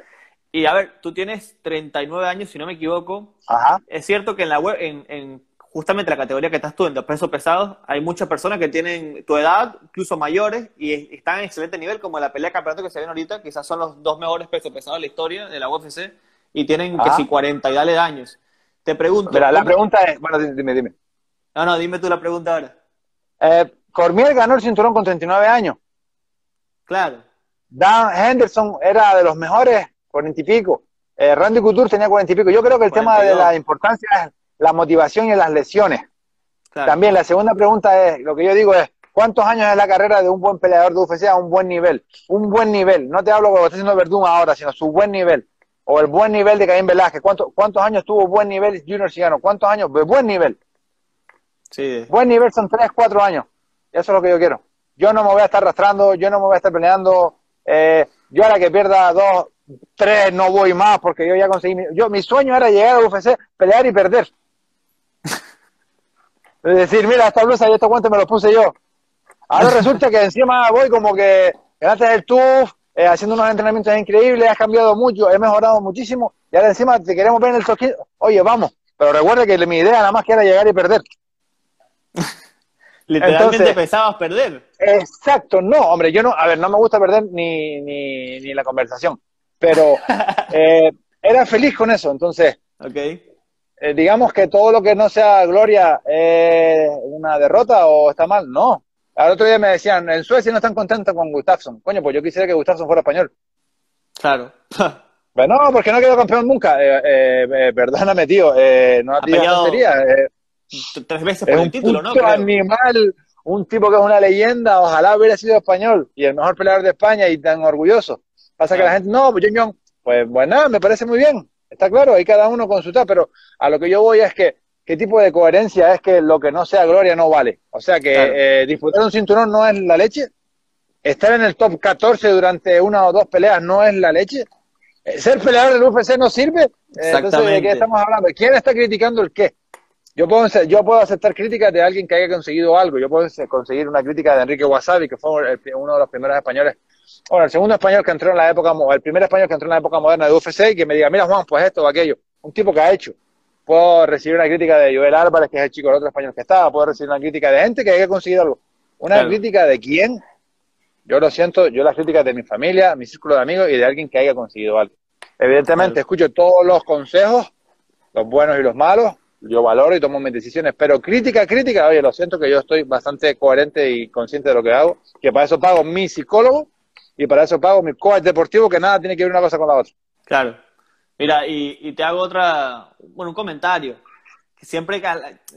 Y a ver, tú tienes 39 años, si no me equivoco. Ajá. Es cierto que en la web, en justamente la categoría que estás tú, en los pesos pesados, hay muchas personas que tienen tu edad, incluso mayores, y están en excelente nivel, como la pelea de campeonato que se ven ahorita, quizás son los dos mejores pesos pesados de la historia de la UFC, y tienen que si 40 y dale daños. Te pregunto. Mira, la pregunta es, bueno, dime, dime. No, no, dime tú la pregunta ahora. Eh, Cormier ganó el cinturón con 39 años. Claro. Dan Henderson era de los mejores, 40 y pico. Eh, Randy Couture tenía 40 y pico. Yo creo que el tema de la importancia es la motivación y las lesiones. También la segunda pregunta es, lo que yo digo es, ¿cuántos años es la carrera de un buen peleador de UFC a un buen nivel? Un buen nivel, no te hablo como está haciendo Verdún ahora, sino su buen nivel. O el buen nivel de Caín Velázquez. ¿Cuántos, ¿Cuántos años tuvo buen nivel Junior Cigano? ¿Cuántos años? De buen nivel. Sí. Buen nivel son 3, 4 años. Eso es lo que yo quiero. Yo no me voy a estar arrastrando, yo no me voy a estar peleando. Eh, yo ahora que pierda dos, tres, no voy más porque yo ya conseguí. Mi, yo, mi sueño era llegar a UFC, pelear y perder. Es decir, mira, esta blusa y estos guantes me los puse yo. Ahora (laughs) resulta que encima voy como que antes del TUF, eh, haciendo unos entrenamientos increíbles, has cambiado mucho, he mejorado muchísimo, y ahora encima te queremos ver en el toque. Oye, vamos, pero recuerda que mi idea nada más que era llegar y perder. Literalmente pensabas perder. Exacto, no, hombre, yo no, a ver, no me gusta perder ni, ni, ni la conversación, pero (laughs) eh, era feliz con eso, entonces, okay. Eh, digamos que todo lo que no sea gloria es una derrota o está mal, no. Al otro día me decían, en Suecia no están contentos con Gustafsson. Coño, pues yo quisiera que Gustafsson fuera español. Claro. (laughs) Pero no, porque no ha quedado campeón nunca. Eh, eh, perdóname, tío, no ha pillado tres veces por el título, ¿no? Un animal, un tipo que es una leyenda, ojalá hubiera sido español y el mejor peleador de España y tan orgulloso. Pasa que la gente, no, pues pues bueno, me parece muy bien. Está claro, hay cada uno con su tal, pero a lo que yo voy es que, ¿qué tipo de coherencia es que lo que no sea gloria no vale? O sea, que eh, disputar un cinturón no es la leche, estar en el top 14 durante una o dos peleas no es la leche, eh, ser peleador del UFC no sirve. Entonces, ¿de qué estamos hablando? ¿Quién está criticando el qué? Yo puedo, yo puedo aceptar críticas de alguien que haya conseguido algo. Yo puedo conseguir una crítica de Enrique Wasabi, que fue uno de los primeros españoles bueno, el segundo español que entró en la época, el primer español que entró en la época moderna de UFC y que me diga, mira Juan, pues esto o aquello. Un tipo que ha hecho. Puedo recibir una crítica de Joel Álvarez, que es el chico del otro español que estaba. Puedo recibir una crítica de gente que haya conseguido algo. Una crítica de quién. Yo lo siento, yo las críticas de mi familia, mi círculo de amigos y de alguien que haya conseguido algo. Evidentemente, escucho todos los consejos, los buenos y los malos, yo valoro y tomo mis decisiones, pero crítica, crítica, oye, lo siento que yo estoy bastante coherente y consciente de lo que hago, que para eso pago mi psicólogo y para eso pago mi coach deportivo que nada tiene que ver una cosa con la otra. Claro. Mira, y, te hago otra, bueno, un comentario. Siempre que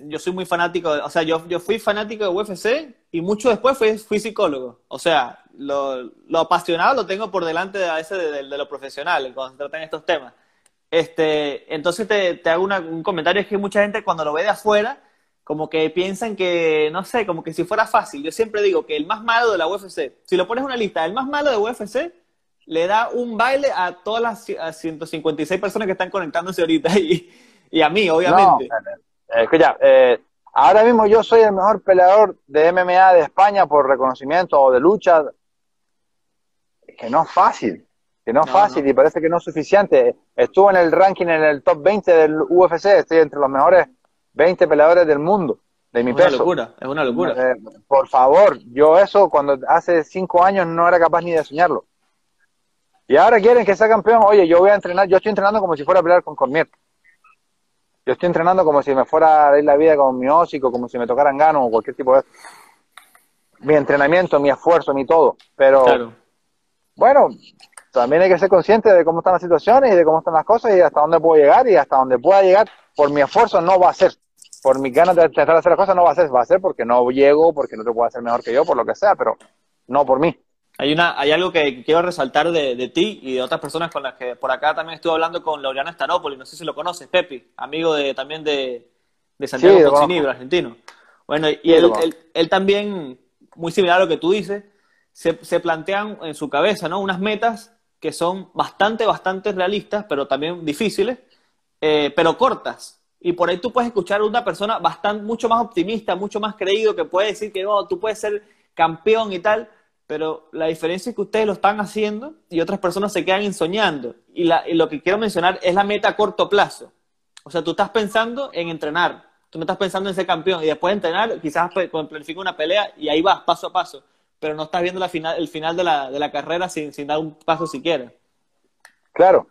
yo soy muy fanático, o sea, yo, yo fui fanático de UFC y mucho después fui, fui psicólogo. O sea, lo, lo, apasionado lo tengo por delante de, a veces de, lo profesional cuando se tratan estos temas. Este, entonces te, te hago un comentario, es que mucha gente cuando lo ve de afuera como que piensan que, no sé, como que si fuera fácil. Yo siempre digo que el más malo de la UFC, si lo pones en una lista, el más malo de UFC le da un baile a todas las 156 personas que están conectándose ahorita y, y a mí, obviamente. No, escucha, eh, ahora mismo yo soy el mejor peleador de MMA de España por reconocimiento o de lucha. Que no es fácil, que no es fácil y parece que no es suficiente. Estuve en el ranking en el top 20 del UFC, estoy entre los mejores 20 peleadores del mundo de mi peso. Es una locura, es una locura. Eh, por favor, yo eso cuando hace cinco años no era capaz ni de soñarlo. Y ahora quieren que sea campeón. Oye, yo voy a entrenar, yo estoy entrenando como si fuera a pelear con Cormier. Yo estoy entrenando como si me fuera a ir la vida con mi ósico, como si me tocaran gano o cualquier tipo de... Mi entrenamiento, mi esfuerzo, mi todo. Pero, bueno, también hay que ser consciente de cómo están las situaciones y de cómo están las cosas y hasta dónde puedo llegar y hasta dónde pueda llegar. Por mi esfuerzo no va a ser por mis ganas de intentar hacer las cosas, no va a ser, va a ser porque no llego, porque no te puedo hacer mejor que yo, por lo que sea, pero no por mí. Hay, una, hay algo que quiero resaltar de, de, ti y de otras personas con las que por acá también estuve hablando con Laureano Staropoli, no sé si lo conoces, Pepi, amigo de, también de, de Santiago sí, argentino. Bueno, y él, él, también, muy similar a lo que tú dices, se, se plantean en su cabeza ¿no? unas metas que son bastante, bastante realistas, pero también difíciles, eh, pero cortas. Y por ahí tú puedes escuchar a una persona bastante, mucho más optimista, mucho más creído, que puede decir que no, tú puedes ser campeón y tal, pero la diferencia es que ustedes lo están haciendo y otras personas se quedan ensoñando. Y, la, lo que quiero mencionar es la meta a corto plazo. O sea, tú estás pensando en entrenar, tú no estás pensando en ser campeón y después de entrenar, quizás planifica una pelea y ahí vas paso a paso, pero no estás viendo la final, el final de la, de la carrera sin, sin dar un paso siquiera. Claro,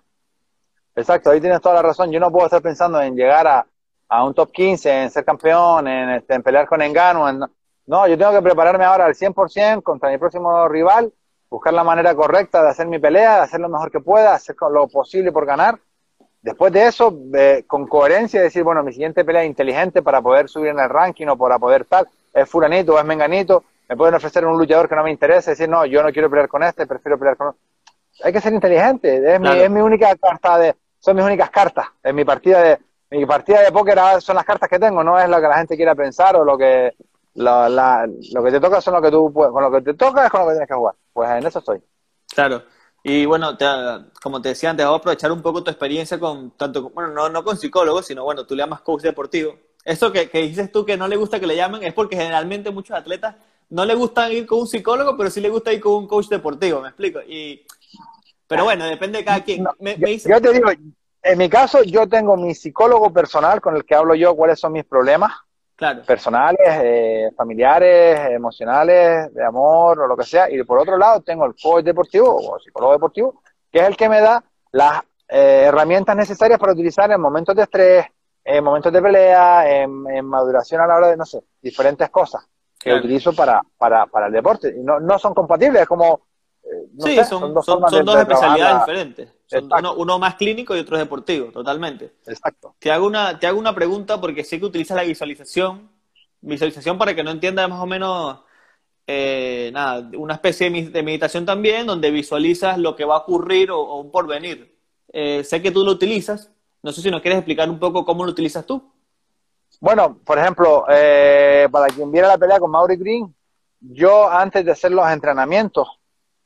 Exacto, ahí tienes toda la razón. Yo no puedo estar pensando en llegar a, a un top 15, en ser campeón, en, este, en pelear con Engano. no, yo tengo que prepararme ahora al 100% contra mi próximo rival, buscar la manera correcta de hacer mi pelea, de hacer lo mejor que pueda, hacer lo posible por ganar. Después de eso, con coherencia, decir, bueno, mi siguiente pelea es inteligente para poder subir en el ranking o para poder tal, es furanito o es menganito, me pueden ofrecer un luchador que no me interesa, decir, no, yo no quiero pelear con este, prefiero pelear con otro. Hay que ser inteligente, es, mi, es mi única carta de, son mis únicas cartas. En mi partida de mi partida de póker son las cartas que tengo, no es lo que la gente quiera pensar o lo que lo, lo que te toca son lo que tú con lo que te toca es con lo que tienes que jugar. Pues en eso estoy. Claro. Y bueno, como te decía antes, voy a aprovechar un poco tu experiencia con tanto, bueno, no, no con psicólogos, sino bueno, tú le llamas coach deportivo. Eso que, que dices tú que no le gusta que le llamen es porque generalmente muchos atletas no le gustan ir con un psicólogo, pero sí le gusta ir con un coach deportivo, ¿me explico? Y pero bueno, depende de cada quien. yo, te digo, en mi caso, yo tengo mi psicólogo personal con el que hablo yo cuáles son mis problemas. personales, eh, familiares, emocionales, de amor o lo que sea. Y por otro lado tengo el coach deportivo o psicólogo deportivo, que es el que me da las eh, herramientas necesarias para utilizar en momentos de estrés, en momentos de pelea, en, maduración a la hora de, no sé, diferentes cosas que utilizo para, para, para el deporte. Y no, no son compatibles, es como... Eh, sí, son, dos, especialidades diferentes. uno, más clínico y otro deportivo, totalmente. Exacto. Te hago, una, te hago una pregunta porque sé que utilizas la visualización. Visualización para que no entienda más o menos eh, nada, una especie de meditación también, donde visualizas lo que va a ocurrir o, un porvenir. Eh, sé que tú lo utilizas, no sé si nos quieres explicar un poco cómo lo utilizas tú. Bueno, por ejemplo, eh, para quien viera la pelea con Mauri Green, yo antes de hacer los entrenamientos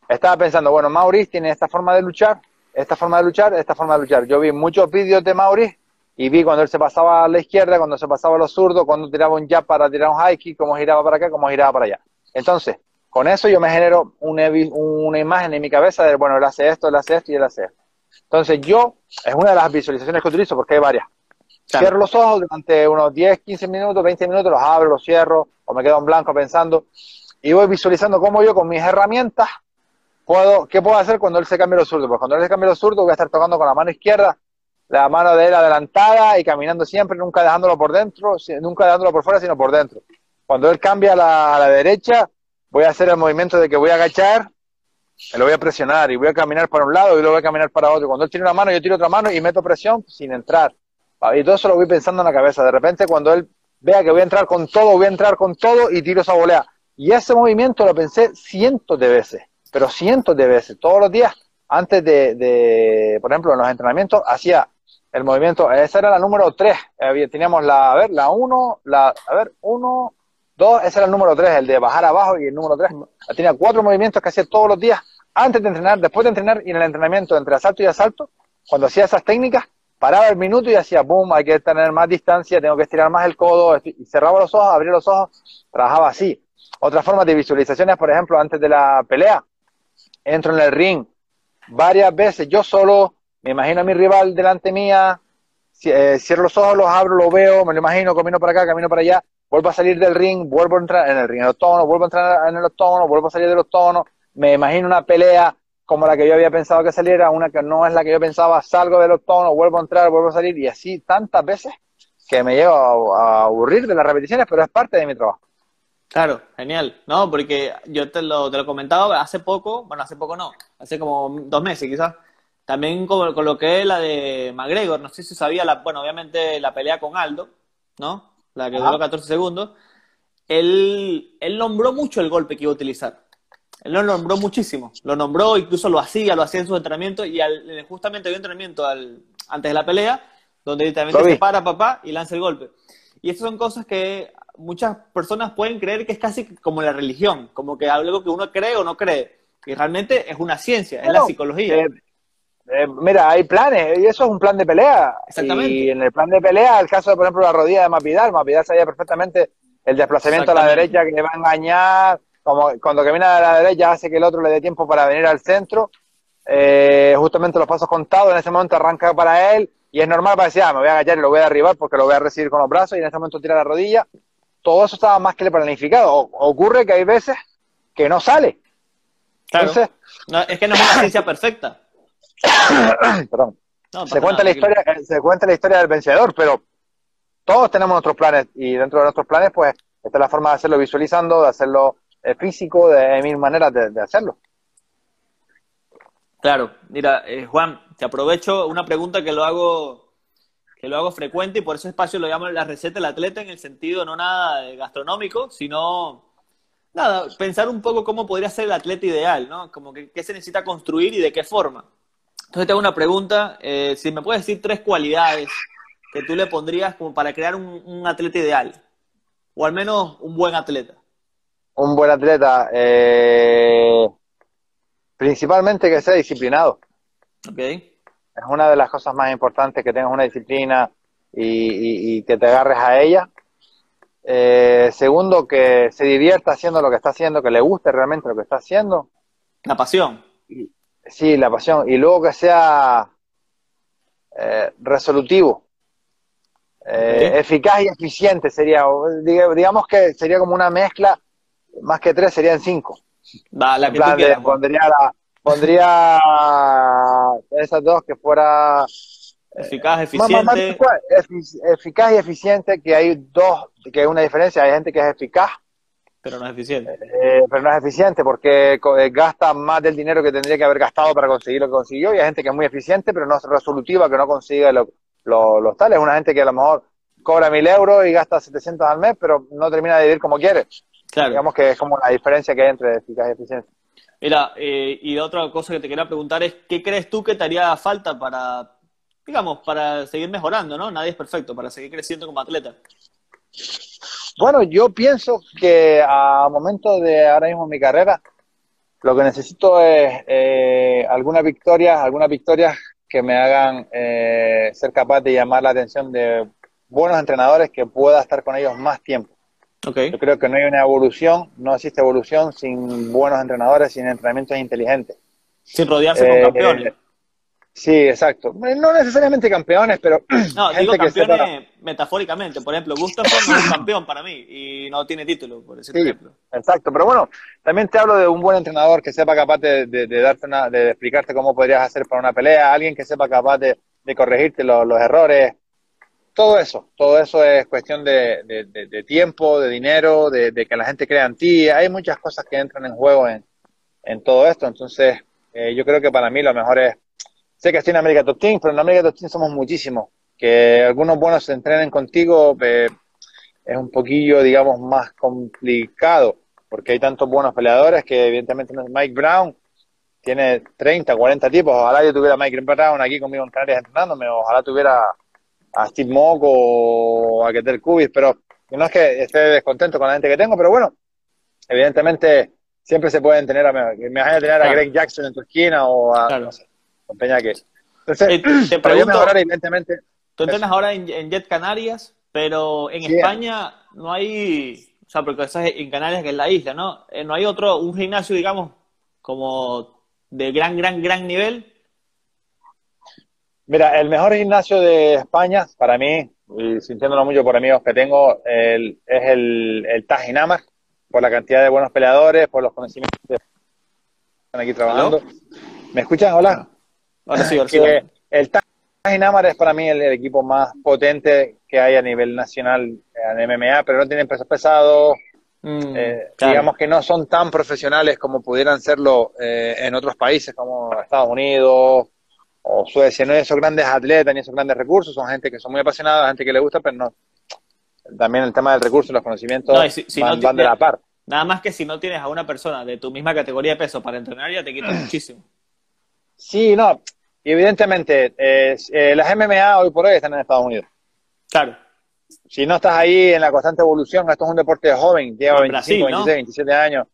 estaba pensando, bueno, Mauri tiene esta forma de luchar, esta forma de luchar, esta forma de luchar. Yo vi muchos vídeos de Mauri y vi cuando él se pasaba a la izquierda, cuando se pasaba a los zurdos, cuando tiraba un jab para tirar un high kick, cómo giraba para acá, cómo giraba para allá. Entonces, con eso yo me genero una, una imagen en mi cabeza de, bueno, él hace esto, él hace esto y él hace esto. Entonces yo, es una de las visualizaciones que utilizo porque hay varias. Cierro los ojos durante unos 10, 15 minutos, 20 minutos, los abro, los cierro, o me quedo en blanco pensando, y voy visualizando cómo yo con mis herramientas puedo, ¿qué puedo hacer cuando él se cambie los zurdos? Pues cuando él se cambie los zurdos voy a estar tocando con la mano izquierda, la mano de él adelantada y caminando siempre, nunca dejándolo por dentro, nunca dejándolo por fuera, sino por dentro. Cuando él cambia a la, derecha, voy a hacer el movimiento de que voy a agachar lo voy a presionar y voy a caminar para un lado y luego voy a caminar para otro. Cuando él tira una mano, yo tiro otra mano y meto presión sin entrar. Y todo eso lo voy pensando en la cabeza. De repente, cuando él vea que voy a entrar con todo, voy a entrar con todo y tiro esa volea. Y ese movimiento lo pensé cientos de veces, pero cientos de veces, todos los días. Antes de, de por ejemplo, en los entrenamientos, hacía el movimiento, esa era la número 3. Teníamos la, a ver, la 1, la, a ver, 1, Dos, ese era el número tres, el de bajar abajo y el número tres. Tenía cuatro movimientos que hacía todos los días, antes de entrenar, después de entrenar y en el entrenamiento entre asalto y asalto. Cuando hacía esas técnicas, paraba el minuto y hacía boom, hay que tener más distancia, tengo que estirar más el codo, y cerraba los ojos, abría los ojos, trabajaba así. Otra forma de visualizaciones, por ejemplo, antes de la pelea, entro en el ring varias veces, yo solo, me imagino a mi rival delante mía, eh, cierro los ojos, los abro, lo veo, me lo imagino, camino para acá, camino para allá, vuelvo a salir del ring, vuelvo a entrar en el ring, en el octógono, vuelvo a entrar en el octógono, vuelvo a salir del octógono, me imagino una pelea como la que yo había pensado que saliera, una que no es la que yo pensaba, salgo del octógono, vuelvo a entrar, vuelvo a salir, y así tantas veces que me llevo a, aburrir de las repeticiones, pero es parte de mi trabajo. Claro, genial. No, porque yo te lo, te lo comentaba hace poco, bueno, hace poco no, hace como dos meses quizás. También coloqué la de McGregor, no sé si sabía, la, bueno, obviamente la pelea con Aldo, ¿no? la que duró 14 segundos, él, él nombró mucho el golpe que iba a utilizar. Él lo nombró muchísimo. Lo nombró, incluso lo hacía, lo hacía en sus entrenamientos y al, justamente había un entrenamiento al, antes de la pelea donde literalmente se para papá y lanza el golpe. Y estas son cosas que muchas personas pueden creer que es casi como la religión, como que algo que uno cree o no cree. Y realmente es una ciencia, es la psicología. Eh, eh, mira, hay planes, y eso es un plan de pelea. Exactamente. Y en el plan de pelea, el caso de, por ejemplo, la rodilla de Mapidal, Mapidal sabía perfectamente el desplazamiento a la derecha que le va a engañar, como cuando camina a la derecha hace que el otro le dé tiempo para venir al centro. Eh, justamente los pasos contados, en ese momento arranca para él, y es normal para decir, ah, me voy a agachar y lo voy a derribar porque lo voy a recibir con los brazos, y en ese momento tira la rodilla. Todo eso estaba más que planificado. ocurre que hay veces que no sale. Entonces, es que no es una ciencia perfecta. (coughs) Perdón. se, cuenta la historia, se cuenta la historia del vencedor, pero todos tenemos nuestros planes y dentro de nuestros planes, pues, esta es la forma de hacerlo visualizando, de hacerlo eh, físico, de mil maneras de, hacerlo. Claro, mira, eh, Juan, te aprovecho una pregunta que lo hago que lo hago frecuente y por ese espacio lo llamo la receta del atleta en el sentido no nada gastronómico, sino nada, pensar un poco cómo podría ser el atleta ideal, ¿no? Como que qué se necesita construir y de qué forma. Entonces tengo una pregunta, eh, si me puedes decir tres cualidades que tú le pondrías como para crear un, atleta ideal, o al menos un buen atleta. Un buen atleta, eh, principalmente que sea disciplinado. Ok. Es una de las cosas más importantes que tengas una disciplina y, que te agarres a ella. Eh, segundo, que se divierta haciendo lo que está haciendo, que le guste realmente lo que está haciendo. La pasión. Sí, la pasión. Y luego que sea eh, resolutivo. Eh, eficaz y eficiente sería, digamos que sería como una mezcla, más que tres serían cinco. Va, la que pues. pondría, la, pondría esas dos que fuera eficaz, eficiente. eficaz y eficiente, que hay dos, que hay una diferencia, hay gente que es eficaz. Pero no es eficiente. Eh, pero no es eficiente porque eh, gasta más del dinero que tendría que haber gastado para conseguir lo que consiguió y hay gente que es muy eficiente pero no es resolutiva, que no consigue lo, los tales. Una gente que a lo mejor cobra mil euros y gasta 700 al mes, pero no termina de vivir como quiere. Claro. Digamos que es como la diferencia que hay entre eficacia y eficiencia. Mira, eh, y otra cosa que te quería preguntar es, ¿qué crees tú que te haría falta para, digamos, para seguir mejorando, ¿no? Nadie es perfecto, para seguir creciendo como atleta. Bueno, yo pienso que a momento de ahora mismo mi carrera, lo que necesito es eh, algunas victorias, algunas victorias que me hagan eh, ser capaz de llamar la atención de buenos entrenadores que pueda estar con ellos más tiempo. Okay. Yo creo que no hay una evolución, no existe evolución sin buenos entrenadores, sin entrenamientos inteligentes. Sin rodearse con eh, campeones. Sí, exacto. No necesariamente campeones, pero. (clears throat) No, digo campeones metafóricamente. Por ejemplo, Gustafsson es campeón para mí y no tiene título, por ese ejemplo. Exacto, pero bueno, también te hablo de un buen entrenador que sepa capaz de, darte una, de explicarte cómo podrías hacer para una pelea, alguien que sepa capaz de, corregirte los, errores. Todo eso, todo eso es cuestión de, tiempo, de dinero, de, que la gente crea en ti. Hay muchas cosas que entran en juego en, en todo esto. Entonces, eh, yo creo que para mí lo mejor es sé que estoy en América Top Team, pero en América Top Team somos muchísimos. Que algunos buenos se entrenen contigo eh, es un poquillo, digamos, más complicado, porque hay tantos buenos peleadores que evidentemente Mike Brown tiene 30, 40 tipos. Ojalá yo tuviera Mike Brown aquí conmigo en Canarias entrenándome, ojalá tuviera a Steve Mock o a Keter Kubis, pero no es que esté descontento con la gente que tengo, pero bueno, evidentemente siempre se pueden tener a, me tener a Greg Jackson en tu esquina o a, no sé, que. Entonces, eh, te (clears throat) pregunto, evidentemente. Tú entrenas ahora en, Jet Canarias, pero en España no hay, o sea, porque estás en Canarias, que es la isla, ¿no? Eh, no hay otro, un gimnasio, digamos, como de gran, gran, gran nivel. Mira, el mejor gimnasio de España, para mí, y sintiéndolo mucho por amigos que tengo, es el, el Tajinamar, por la cantidad de buenos peleadores, por los conocimientos que están aquí trabajando. ¿Me escuchan? Hola. Ahora sí, El Tajinamar es para mí el, equipo más potente que hay a nivel nacional en MMA, pero no tienen pesos pesados. Mm, eh, digamos que no son tan profesionales como pudieran serlo eh, en otros países como Estados Unidos o Suecia. No esos grandes atletas ni esos grandes recursos, son gente que son muy apasionados, gente que le gusta, pero no. También el tema del recurso los conocimientos van, de la par. Nada más que si no tienes a una persona de tu misma categoría de peso para entrenar, ya te quita (clears throat) muchísimo. Sí, no, y evidentemente, eh, las MMA hoy por hoy están en Estados Unidos. Claro. Si no estás ahí en la constante evolución, esto es un deporte joven, lleva 25, 26, 27 años.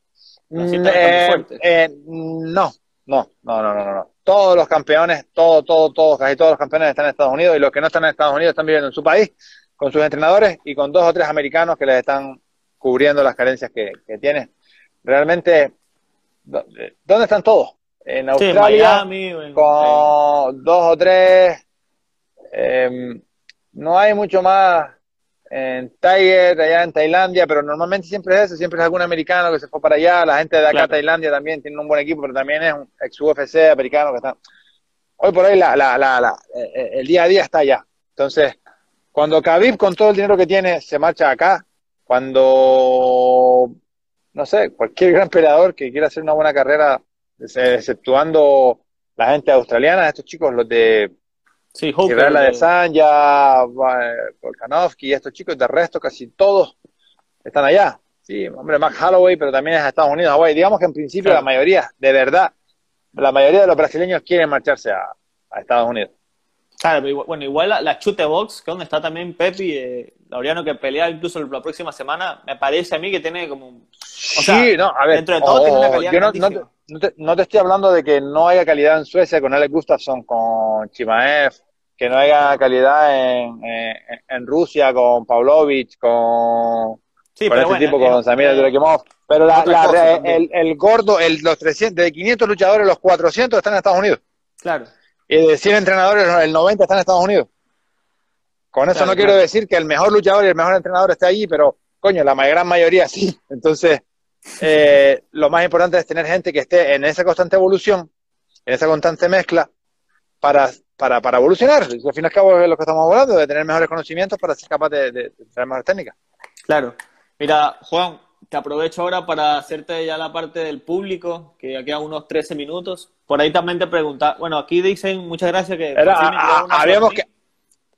Mm, eh, eh, no, no, no, no, no, no. Todos los campeones, todo, todo, todos, casi todos los campeones están en Estados Unidos y los que no están en Estados Unidos están viviendo en su país con sus entrenadores y con dos o tres americanos que les están cubriendo las carencias que, que tienen. Realmente, ¿dónde están todos? en Australia con dos o tres. Em, no hay mucho más en Tiger, allá en Tailandia, pero normalmente siempre es eso, siempre es algún americano que se fue para allá. La gente de acá, Tailandia, también tiene un buen equipo, pero también es un ex UFC americano que está. Hoy por hoy la, la, la, eh, eh, el día a día está allá. Entonces, cuando Khabib con todo el dinero que tiene se marcha acá, cuando, no sé, cualquier gran peleador que quiera hacer una buena carrera exceptuando la gente australiana, estos chicos, los de sí, la de Sanja, Volkanovski, estos chicos, de resto casi todos están allá. Sí, hombre, Max Holloway, pero también es a Estados Unidos, Hawaii. Digamos que en principio la mayoría, de verdad, la mayoría de los brasileños quieren marcharse a, Estados Unidos. Claro, bueno, igual la, chute box, que donde está también Pepi, eh, Laureano, que pelea incluso la próxima semana, me parece a mí que tiene como... O sí, no, a ver, dentro de todo tiene una calidad yo no te, no te, estoy hablando de que no haya calidad en Suecia con Alex Gustafsson, con Chimaev, que no haya calidad en, en, Rusia con Pavlovich, con, sí, con este tipo, con Samir eh, Pero la, la, el, el, gordo, el, los 300, de 500 luchadores, los 400 están en Estados Unidos. Claro. Y de 100 entrenadores, el 90 están en Estados Unidos. Con eso no quiero decir que el mejor luchador y el mejor entrenador esté allí, pero coño, la gran mayoría sí. (laughs) Entonces, eh, lo más importante es tener gente que esté en esa constante evolución, en esa constante mezcla, para, para, para evolucionar. al fin y al cabo es lo que estamos hablando, de tener mejores conocimientos para ser capaz de, de, tener mejores técnicas. Claro. Mira, Juan, te aprovecho ahora para hacerte ya la parte del público, que ya quedan unos 13 minutos. Por ahí también te pregunta, bueno, aquí dicen, muchas gracias que... habíamos, que,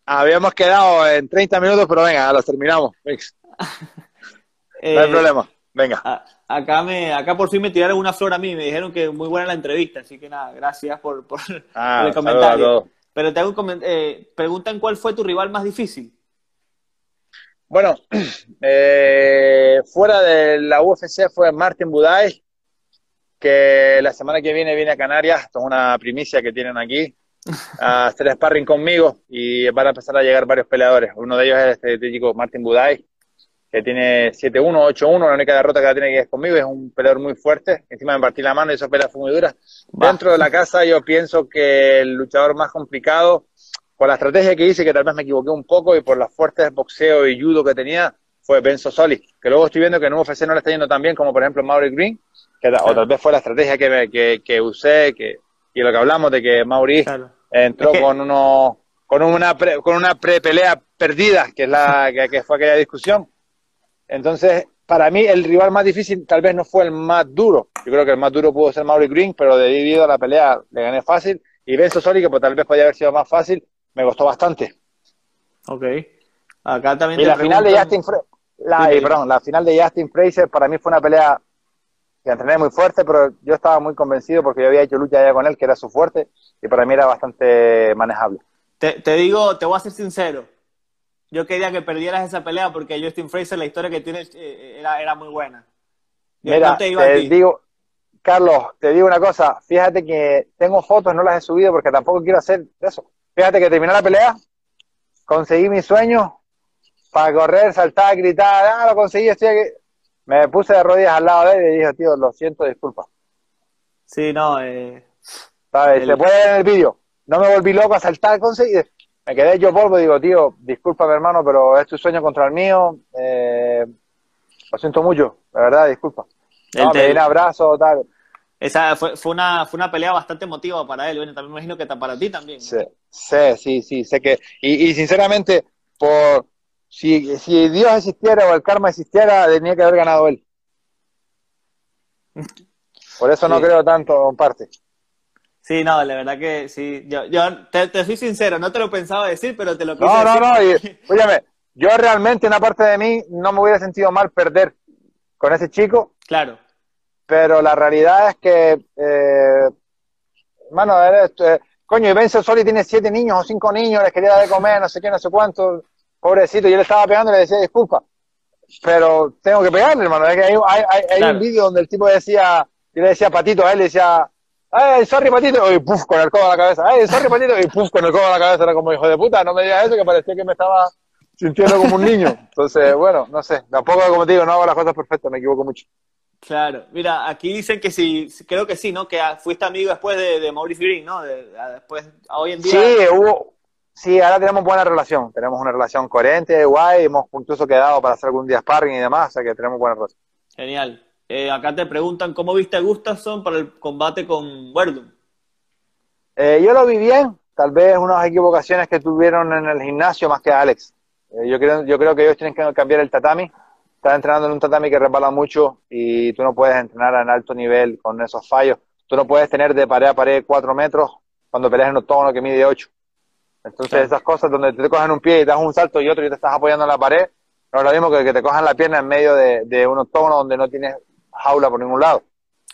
habíamos quedado en 30 minutos, pero venga, los terminamos. (laughs) no hay eh, problema, venga. acá, me, acá por fin me tiraron una flor a mí, me dijeron que muy buena la entrevista, así que nada, gracias por, por, ah, (laughs) el comentario. Pero te hago un eh, preguntan cuál fue tu rival más difícil. Bueno, (clears throat) eh, fuera de la UFC fue Martin Budai, que la semana que viene viene a Canarias, esto es una primicia que tienen aquí, a hacer sparring conmigo y van a empezar a llegar varios peleadores. Uno de ellos es este chico Martin Budai, que tiene 7-1, 8-1, la única derrota que la tiene que es conmigo, es un peleador muy fuerte, encima me partí la mano y esa pelea fue muy dura. Dentro de la casa yo pienso que el luchador más complicado por la estrategia que hice, que tal vez me equivoqué un poco, y por las fuertes boxeo y judo que tenía, fue Benzo Soli, que luego estoy viendo que en UFC no le está yendo tan bien como por ejemplo Mauri Green, que o tal vez fue la estrategia que, que, que usé, que, y lo que hablamos de que Mauri entró con uno, con una pre, con una pre pelea perdida, que es la que, fue aquella discusión. Entonces, para mí el rival más difícil tal vez no fue el más duro. Yo creo que el más duro pudo ser Mauri Green, pero debido a la pelea le gané fácil. Y Benzo Soli, que pues, tal vez podía haber sido más fácil, me costó bastante. Ok. Acá también y la final de Justin la, perdón, la final de Justin Fraser para mí fue una pelea que entrené muy fuerte, pero yo estaba muy convencido porque yo había hecho lucha ya con él, que era su fuerte, y para mí era bastante manejable. Te, te digo, te voy a ser sincero. Yo quería que perdieras esa pelea porque Justin Fraser, la historia que tiene, eh, era, era muy buena. Mira, te, digo, Carlos, te digo una cosa, fíjate que tengo fotos, no las he subido porque tampoco quiero hacer eso. Fíjate que terminé la pelea, conseguí mi sueño para correr, saltar, gritar, ah, lo conseguí, estoy aquí. Me puse de rodillas al lado de él y dije, tío, lo siento, disculpa. Sí, no, eh... ¿Sabes? Se puede ver en el vídeo. No me volví loco a saltar, conseguí. Me quedé yo polvo y digo, tío, disculpa, mi hermano, pero es tu sueño contra el mío. Eh, lo siento mucho, de verdad, disculpa. No, me di un abrazo, tal. Esa fue, fue, una, fue una pelea bastante emotiva para él, bueno, también me imagino que para ti también. Sí, sí, sí, sí, sé que, y, y sinceramente, por si, si Dios existiera o el karma existiera, tenía que haber ganado él. Por eso no creo tanto en parte. Sí, no, la verdad que sí. Yo, yo te, te, soy sincero, no te lo pensaba decir, pero te lo quise No, no, no. Y, (laughs) óyame, yo realmente, una parte de mí, no me hubiera sentido mal perder con ese chico. Claro pero la realidad es que, eh, mano, eh, coño, y Benzo Soli tiene siete niños o cinco niños, les quería dar de comer, no sé qué, no sé cuánto, pobrecito, yo le estaba pegando y le decía disculpa, pero tengo que pegarle, hermano, es que hay, hay, hay un vídeo donde el tipo decía, yo le decía patito a él, le decía, ¡ay, sorry patito! Y puf, con el codo a la cabeza, ¡ay, sorry patito! Y puf, con el codo a la cabeza, era como hijo de puta, no me digas eso, que parecía que me estaba sintiendo como un niño. Entonces, bueno, no sé, tampoco, como te digo, no hago las cosas perfectas, me equivoco mucho. Claro, mira, aquí dicen que sí, creo que sí, ¿no? Que fuiste amigo después de, de Maurice Green, ¿no? después, hoy en día. Sí, hubo, sí, ahora tenemos buena relación, tenemos una relación coherente, guay, hemos incluso quedado para hacer algún día sparring y demás, o sea que tenemos buena relación. Genial. Eh, acá te preguntan, ¿cómo viste a Gustafsson para el combate con Werdum? Eh, yo lo vi bien, tal vez unas equivocaciones que tuvieron en el gimnasio más que Alex. Eh, yo, creo, yo creo que ellos tienen que cambiar el tatami estás entrenando en un tatami que resbala mucho y tú no puedes entrenar en alto nivel con esos fallos. Tú no puedes tener de pared a pared cuatro metros cuando peleas en un octógono que mide ocho. Entonces esas cosas donde te cogen un pie y das un salto y otro y te estás apoyando en la pared, no es lo mismo que que te cojan la pierna en medio de, un octógono donde no tienes jaula por ningún lado.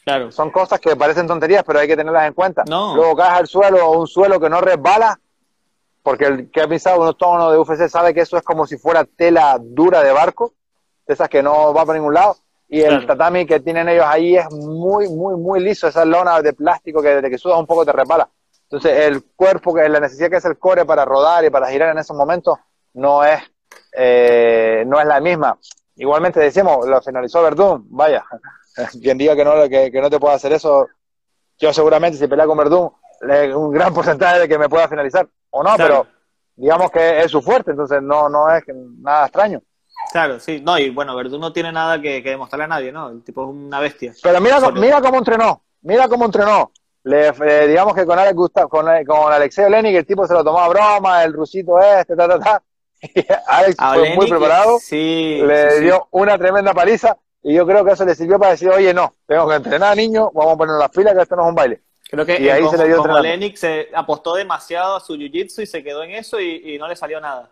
Claro. Son cosas que parecen tonterías, pero hay que tenerlas en cuenta. Luego caes al suelo o un suelo que no resbala, porque el que ha pisado un octógono de UFC sabe que eso es como si fuera tela dura de barco de esas que no va para ningún lado. Y el tatami que tienen ellos ahí es muy, muy, muy liso. Esa lona de plástico que desde que sudas un poco te repara. Entonces, el cuerpo, que la necesidad que es el core para rodar y para girar en esos momentos, no es, eh, no es la misma. Igualmente decimos, lo finalizó Verdún, vaya, (laughs) quien diga que no, que, no te pueda hacer eso, yo seguramente si pelea con Verdún, un gran (laughs) porcentaje de que me pueda finalizar, o no, pero digamos que es su fuerte, entonces no, no es nada extraño. Claro, sí, no, y bueno, Verdú no tiene nada que, demostrarle a nadie, ¿no? El tipo es una bestia. Pero mira, mira cómo entrenó, mira cómo entrenó. Le, digamos que con Alex Gustav, con, con Alexei Olenik el tipo se lo tomó a broma, el rusito este, ta, ta, ta. (laughs) Alex fue muy preparado, sí, le dio una tremenda paliza y yo creo que eso le sirvió para decir, oye, no, tengo que entrenar, niño, vamos a poner la fila que esto no es un baile. Creo que y ahí se le dio con Olenik se apostó demasiado a su jiu-jitsu y se quedó en eso y, no le salió nada.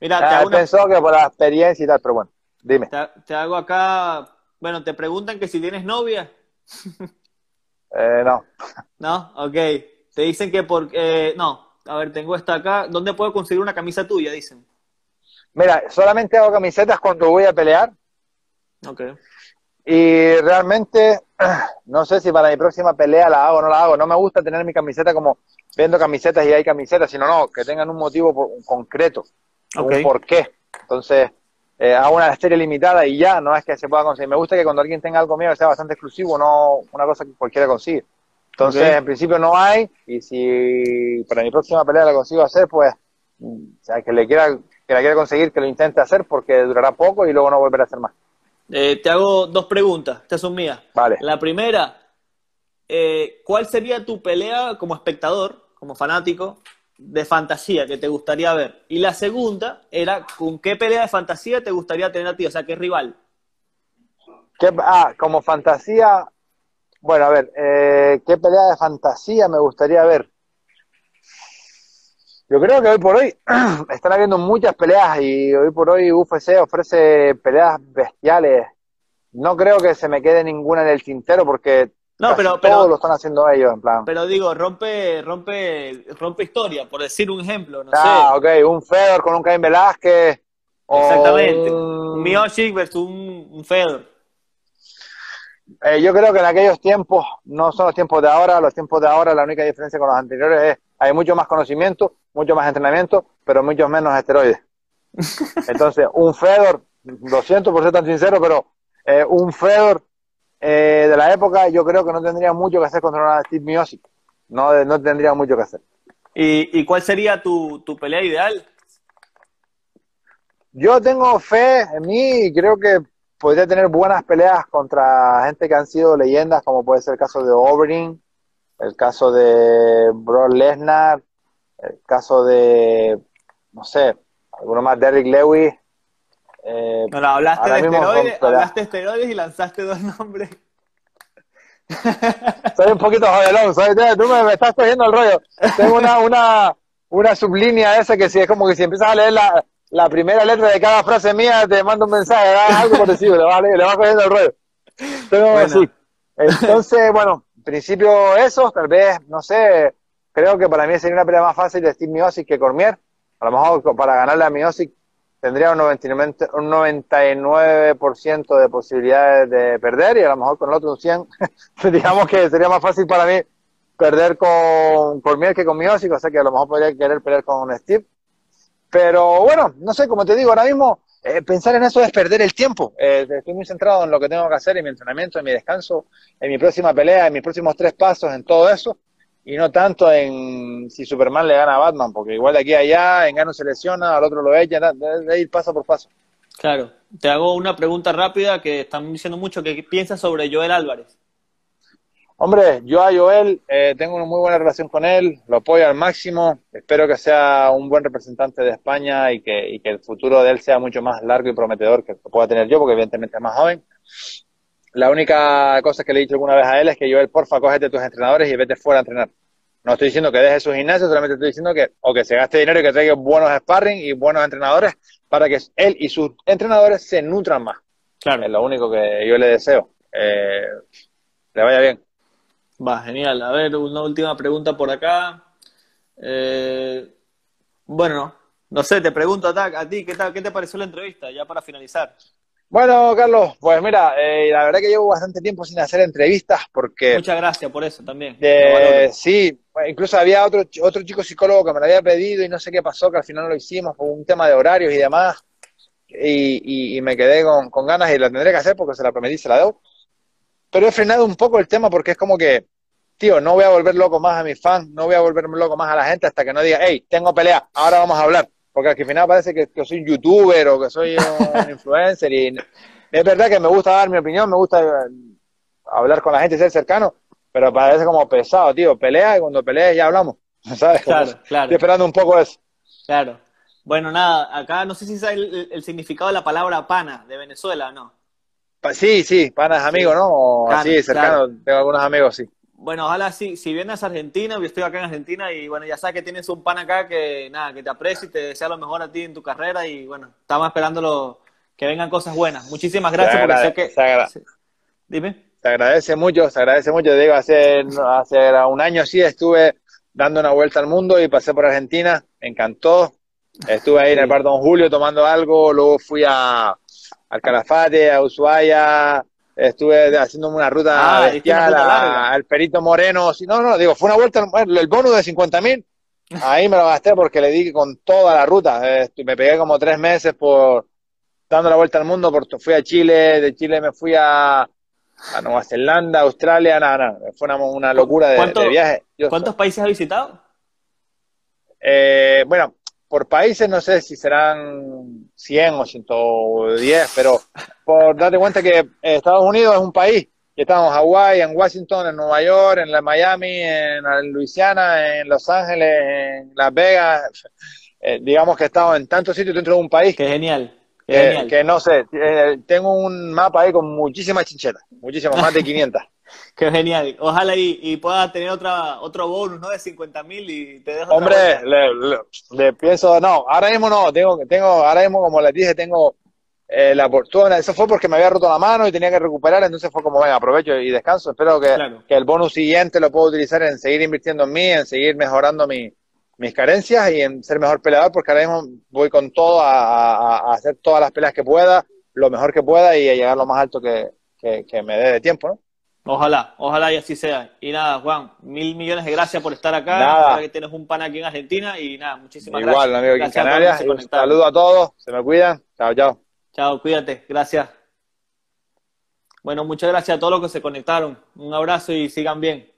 Mira, te hago pensó que por la experiencia y tal, pero bueno, dime. Te, hago acá, bueno, te preguntan que si tienes novia. (laughs) eh, no. No, ok. Te dicen que porque, no, a ver, tengo esta acá. ¿Dónde puedo conseguir una camisa tuya? Dicen. Mira, solamente hago camisetas cuando voy a pelear. Ok. Y realmente, (clears throat) no sé si para mi próxima pelea la hago o no la hago. No me gusta tener mi camiseta como vendo camisetas y hay camisetas, sino no, que tengan un motivo concreto, un por qué. Entonces, eh, hago una serie limitada y ya, no es que se pueda conseguir. Me gusta que cuando alguien tenga algo mío sea bastante exclusivo, no una cosa que cualquiera consigue. Entonces, en principio no hay, y si para mi próxima pelea la consigo hacer, pues, o sea, que le quiera que la quiera conseguir, que lo intente hacer porque durará poco y luego no volverá a hacer más. Eh, te hago dos preguntas, estas son mías. Vale. La primera, eh, ¿cuál sería tu pelea como espectador, como fanático, de fantasía que te gustaría ver? Y la segunda era, ¿con qué pelea de fantasía te gustaría tener a ti? O sea, ¿qué rival? ah, como fantasía, bueno, a ver, eh, ¿qué pelea de fantasía me gustaría ver? Yo creo que hoy por hoy (clears throat) están habiendo muchas peleas y hoy por hoy UFC ofrece peleas bestiales. No creo que se me quede ninguna en el tintero porque no, pero, todos lo están haciendo ellos en plan. Pero digo, rompe, rompe, rompe historia, por decir un ejemplo, no ah, ok, un Fedor con un Caín Velázquez. Exactamente, un Miocic versus un, un Fedor. Eh, yo creo que en aquellos tiempos no son los tiempos de ahora, los tiempos de ahora la única diferencia con los anteriores es hay mucho más conocimiento, mucho más entrenamiento, pero muchos menos esteroides. (laughs) Entonces, un Fedor, lo siento por ser tan sincero, pero eh, un Fedor eh, de la época yo creo que no tendría mucho que hacer contra una Steve Miosic. No, no tendría mucho que hacer. ¿Y, cuál sería tu, tu pelea ideal? Yo tengo fe en mí y creo que podría tener buenas peleas contra gente que han sido leyendas, como puede ser el caso de Overeem, el caso de Brock Lesnar, el caso de, no sé, alguno más, Derrick Lewis. Eh, no, hablaste de esteroides, hablaste esteroides y lanzaste dos nombres. (laughs) Soy un poquito jodelón, soy, tú me, estás cogiendo el rollo. Tengo una, una, una sublínea esa que si es como que si empiezas a leer la, la primera letra de cada frase mía, te mando un mensaje, algo le vas, le vas cogiendo el rollo. Tengo Entonces, bueno, en principio eso, tal vez, no sé, creo que para mí sería una pelea más fácil de Steve Miosic que Cormier. A lo mejor para ganarle a Miosic tendría un 99%, un 99 de posibilidades de perder y a lo mejor con el otro un 100, (laughs) digamos que sería más fácil para mí perder con Cormier que con Miosic, o sea que a lo mejor podría querer pelear con Steve. Pero bueno, no sé, como te digo, ahora mismo eh, pensar en eso es perder el tiempo. Eh, estoy muy centrado en lo que tengo que hacer, en mi entrenamiento, en mi descanso, en mi próxima pelea, en mis próximos tres pasos, en todo eso, y no tanto en si Superman le gana a Batman, porque igual de aquí a allá, en gano se lesiona, al otro lo echa, de ir paso por paso. Claro, te hago una pregunta rápida que están diciendo mucho, ¿qué piensas sobre Joel Álvarez? Hombre, yo a Joel eh, tengo una muy buena relación con él, lo apoyo al máximo, espero que sea un buen representante de España y que, y que el futuro de él sea mucho más largo y prometedor que pueda tener yo, porque evidentemente es más joven. La única cosa que le he dicho alguna vez a él es que Joel, porfa, cógete tus entrenadores y vete fuera a entrenar. No estoy diciendo que deje su gimnasio, solamente estoy diciendo que o que se gaste dinero y que traiga buenos sparring y buenos entrenadores para que él y sus entrenadores se nutran más. Claro. Es lo único que yo le deseo. Eh, le vaya bien. Va, genial. A ver, una última pregunta por acá. Eh, bueno, no sé, te pregunto a, ti, ¿qué, tal, ¿qué te pareció la entrevista? Ya para finalizar. Bueno, Carlos, pues mira, eh, la verdad que llevo bastante tiempo sin hacer entrevistas porque... Muchas gracias por eso también. sí, incluso había otro, otro chico psicólogo que me lo había pedido y no sé qué pasó, que al final no lo hicimos por un tema de horarios y demás. Y, y, me quedé con, con, ganas y la tendré que hacer porque se la prometí, se la debo pero he frenado un poco el tema porque es como que tío, no voy a volver loco más a mis fans, no voy a volverme loco más a la gente hasta que no diga, hey, tengo pelea, ahora vamos a hablar. Porque al final parece que, que soy youtuber o que soy un (laughs) influencer y es verdad que me gusta dar mi opinión, me gusta eh, hablar con la gente y ser cercano, pero parece como pesado, tío. Pelea y cuando pelees ya hablamos, (laughs) ¿sabes? Claro, claro. Estoy esperando un poco eso. Claro. Bueno, nada, acá no sé si sabes el, significado de la palabra pana de Venezuela o no. Sí, sí, pana es amigo, ¿no? O así, cercano, tengo algunos amigos, sí. Bueno, ojalá si, si vienes a Argentina, yo estoy acá en Argentina y bueno, ya sabes que tienes un pan acá que nada, que te aprecia y te desea lo mejor a ti en tu carrera y bueno, estamos esperando que vengan cosas buenas. Muchísimas gracias porque sé que... Dime. Se agradece mucho, se agradece mucho. Digo, hace, hace un año sí estuve dando una vuelta al mundo y pasé por Argentina, me encantó. Estuve ahí en el bar Don Julio tomando algo, luego fui a, al Calafate, a Ushuaia, estuve haciendo una ruta ah, al Perito Moreno. No, no, digo, fue una vuelta, el bonus de 50 mil, ahí me lo gasté porque le di con toda la ruta. me pegué como tres meses por dando la vuelta al mundo, porque fui a Chile, de Chile me fui a, a Nueva Zelanda, Australia, nada, nada. Fue una, locura de, viaje. ¿Cuántos países has visitado? Eh, bueno, por países no sé si serán 100 o 110, pero por darte cuenta que Estados Unidos es un país. Y estamos en Hawái, en Washington, en Nueva York, en la Miami, en Luisiana, en Los Ángeles, en Las Vegas. (laughs) Eh, digamos que he estado en tantos sitios dentro de un país. Qué genial. que no sé, eh, tengo un mapa ahí con muchísimas chinchetas, muchísimas, más de 500. (laughs) Qué genial. Ojalá y, y pueda tener otra, otro bonus, ¿no? De 50 mil y te dejo. Hombre, le, pienso, no, ahora mismo no, tengo, tengo, ahora mismo, como les dije, tengo eh, la fortuna. Eso fue porque me había roto la mano y tenía que recuperar, entonces fue como, venga, aprovecho y descanso. Espero que, que el bonus siguiente lo pueda utilizar en seguir invirtiendo en mí, en seguir mejorando mi, mis carencias y en ser mejor peleador, porque ahora mismo voy con todo a, a, hacer todas las peleas que pueda, lo mejor que pueda y a llegar lo más alto que, que, que me dé de tiempo, ¿no? Ojalá, ojalá y así sea. Y nada, Juan, mil millones de gracias por estar acá. Nada. que tienes un pan aquí en Argentina y nada, muchísimas gracias. Igual, amigo, aquí en Canarias. Un saludo a todos, se me cuidan. Chao, chao. Chao, cuídate, gracias. Bueno, muchas gracias a todos los que se conectaron. Un abrazo y sigan bien.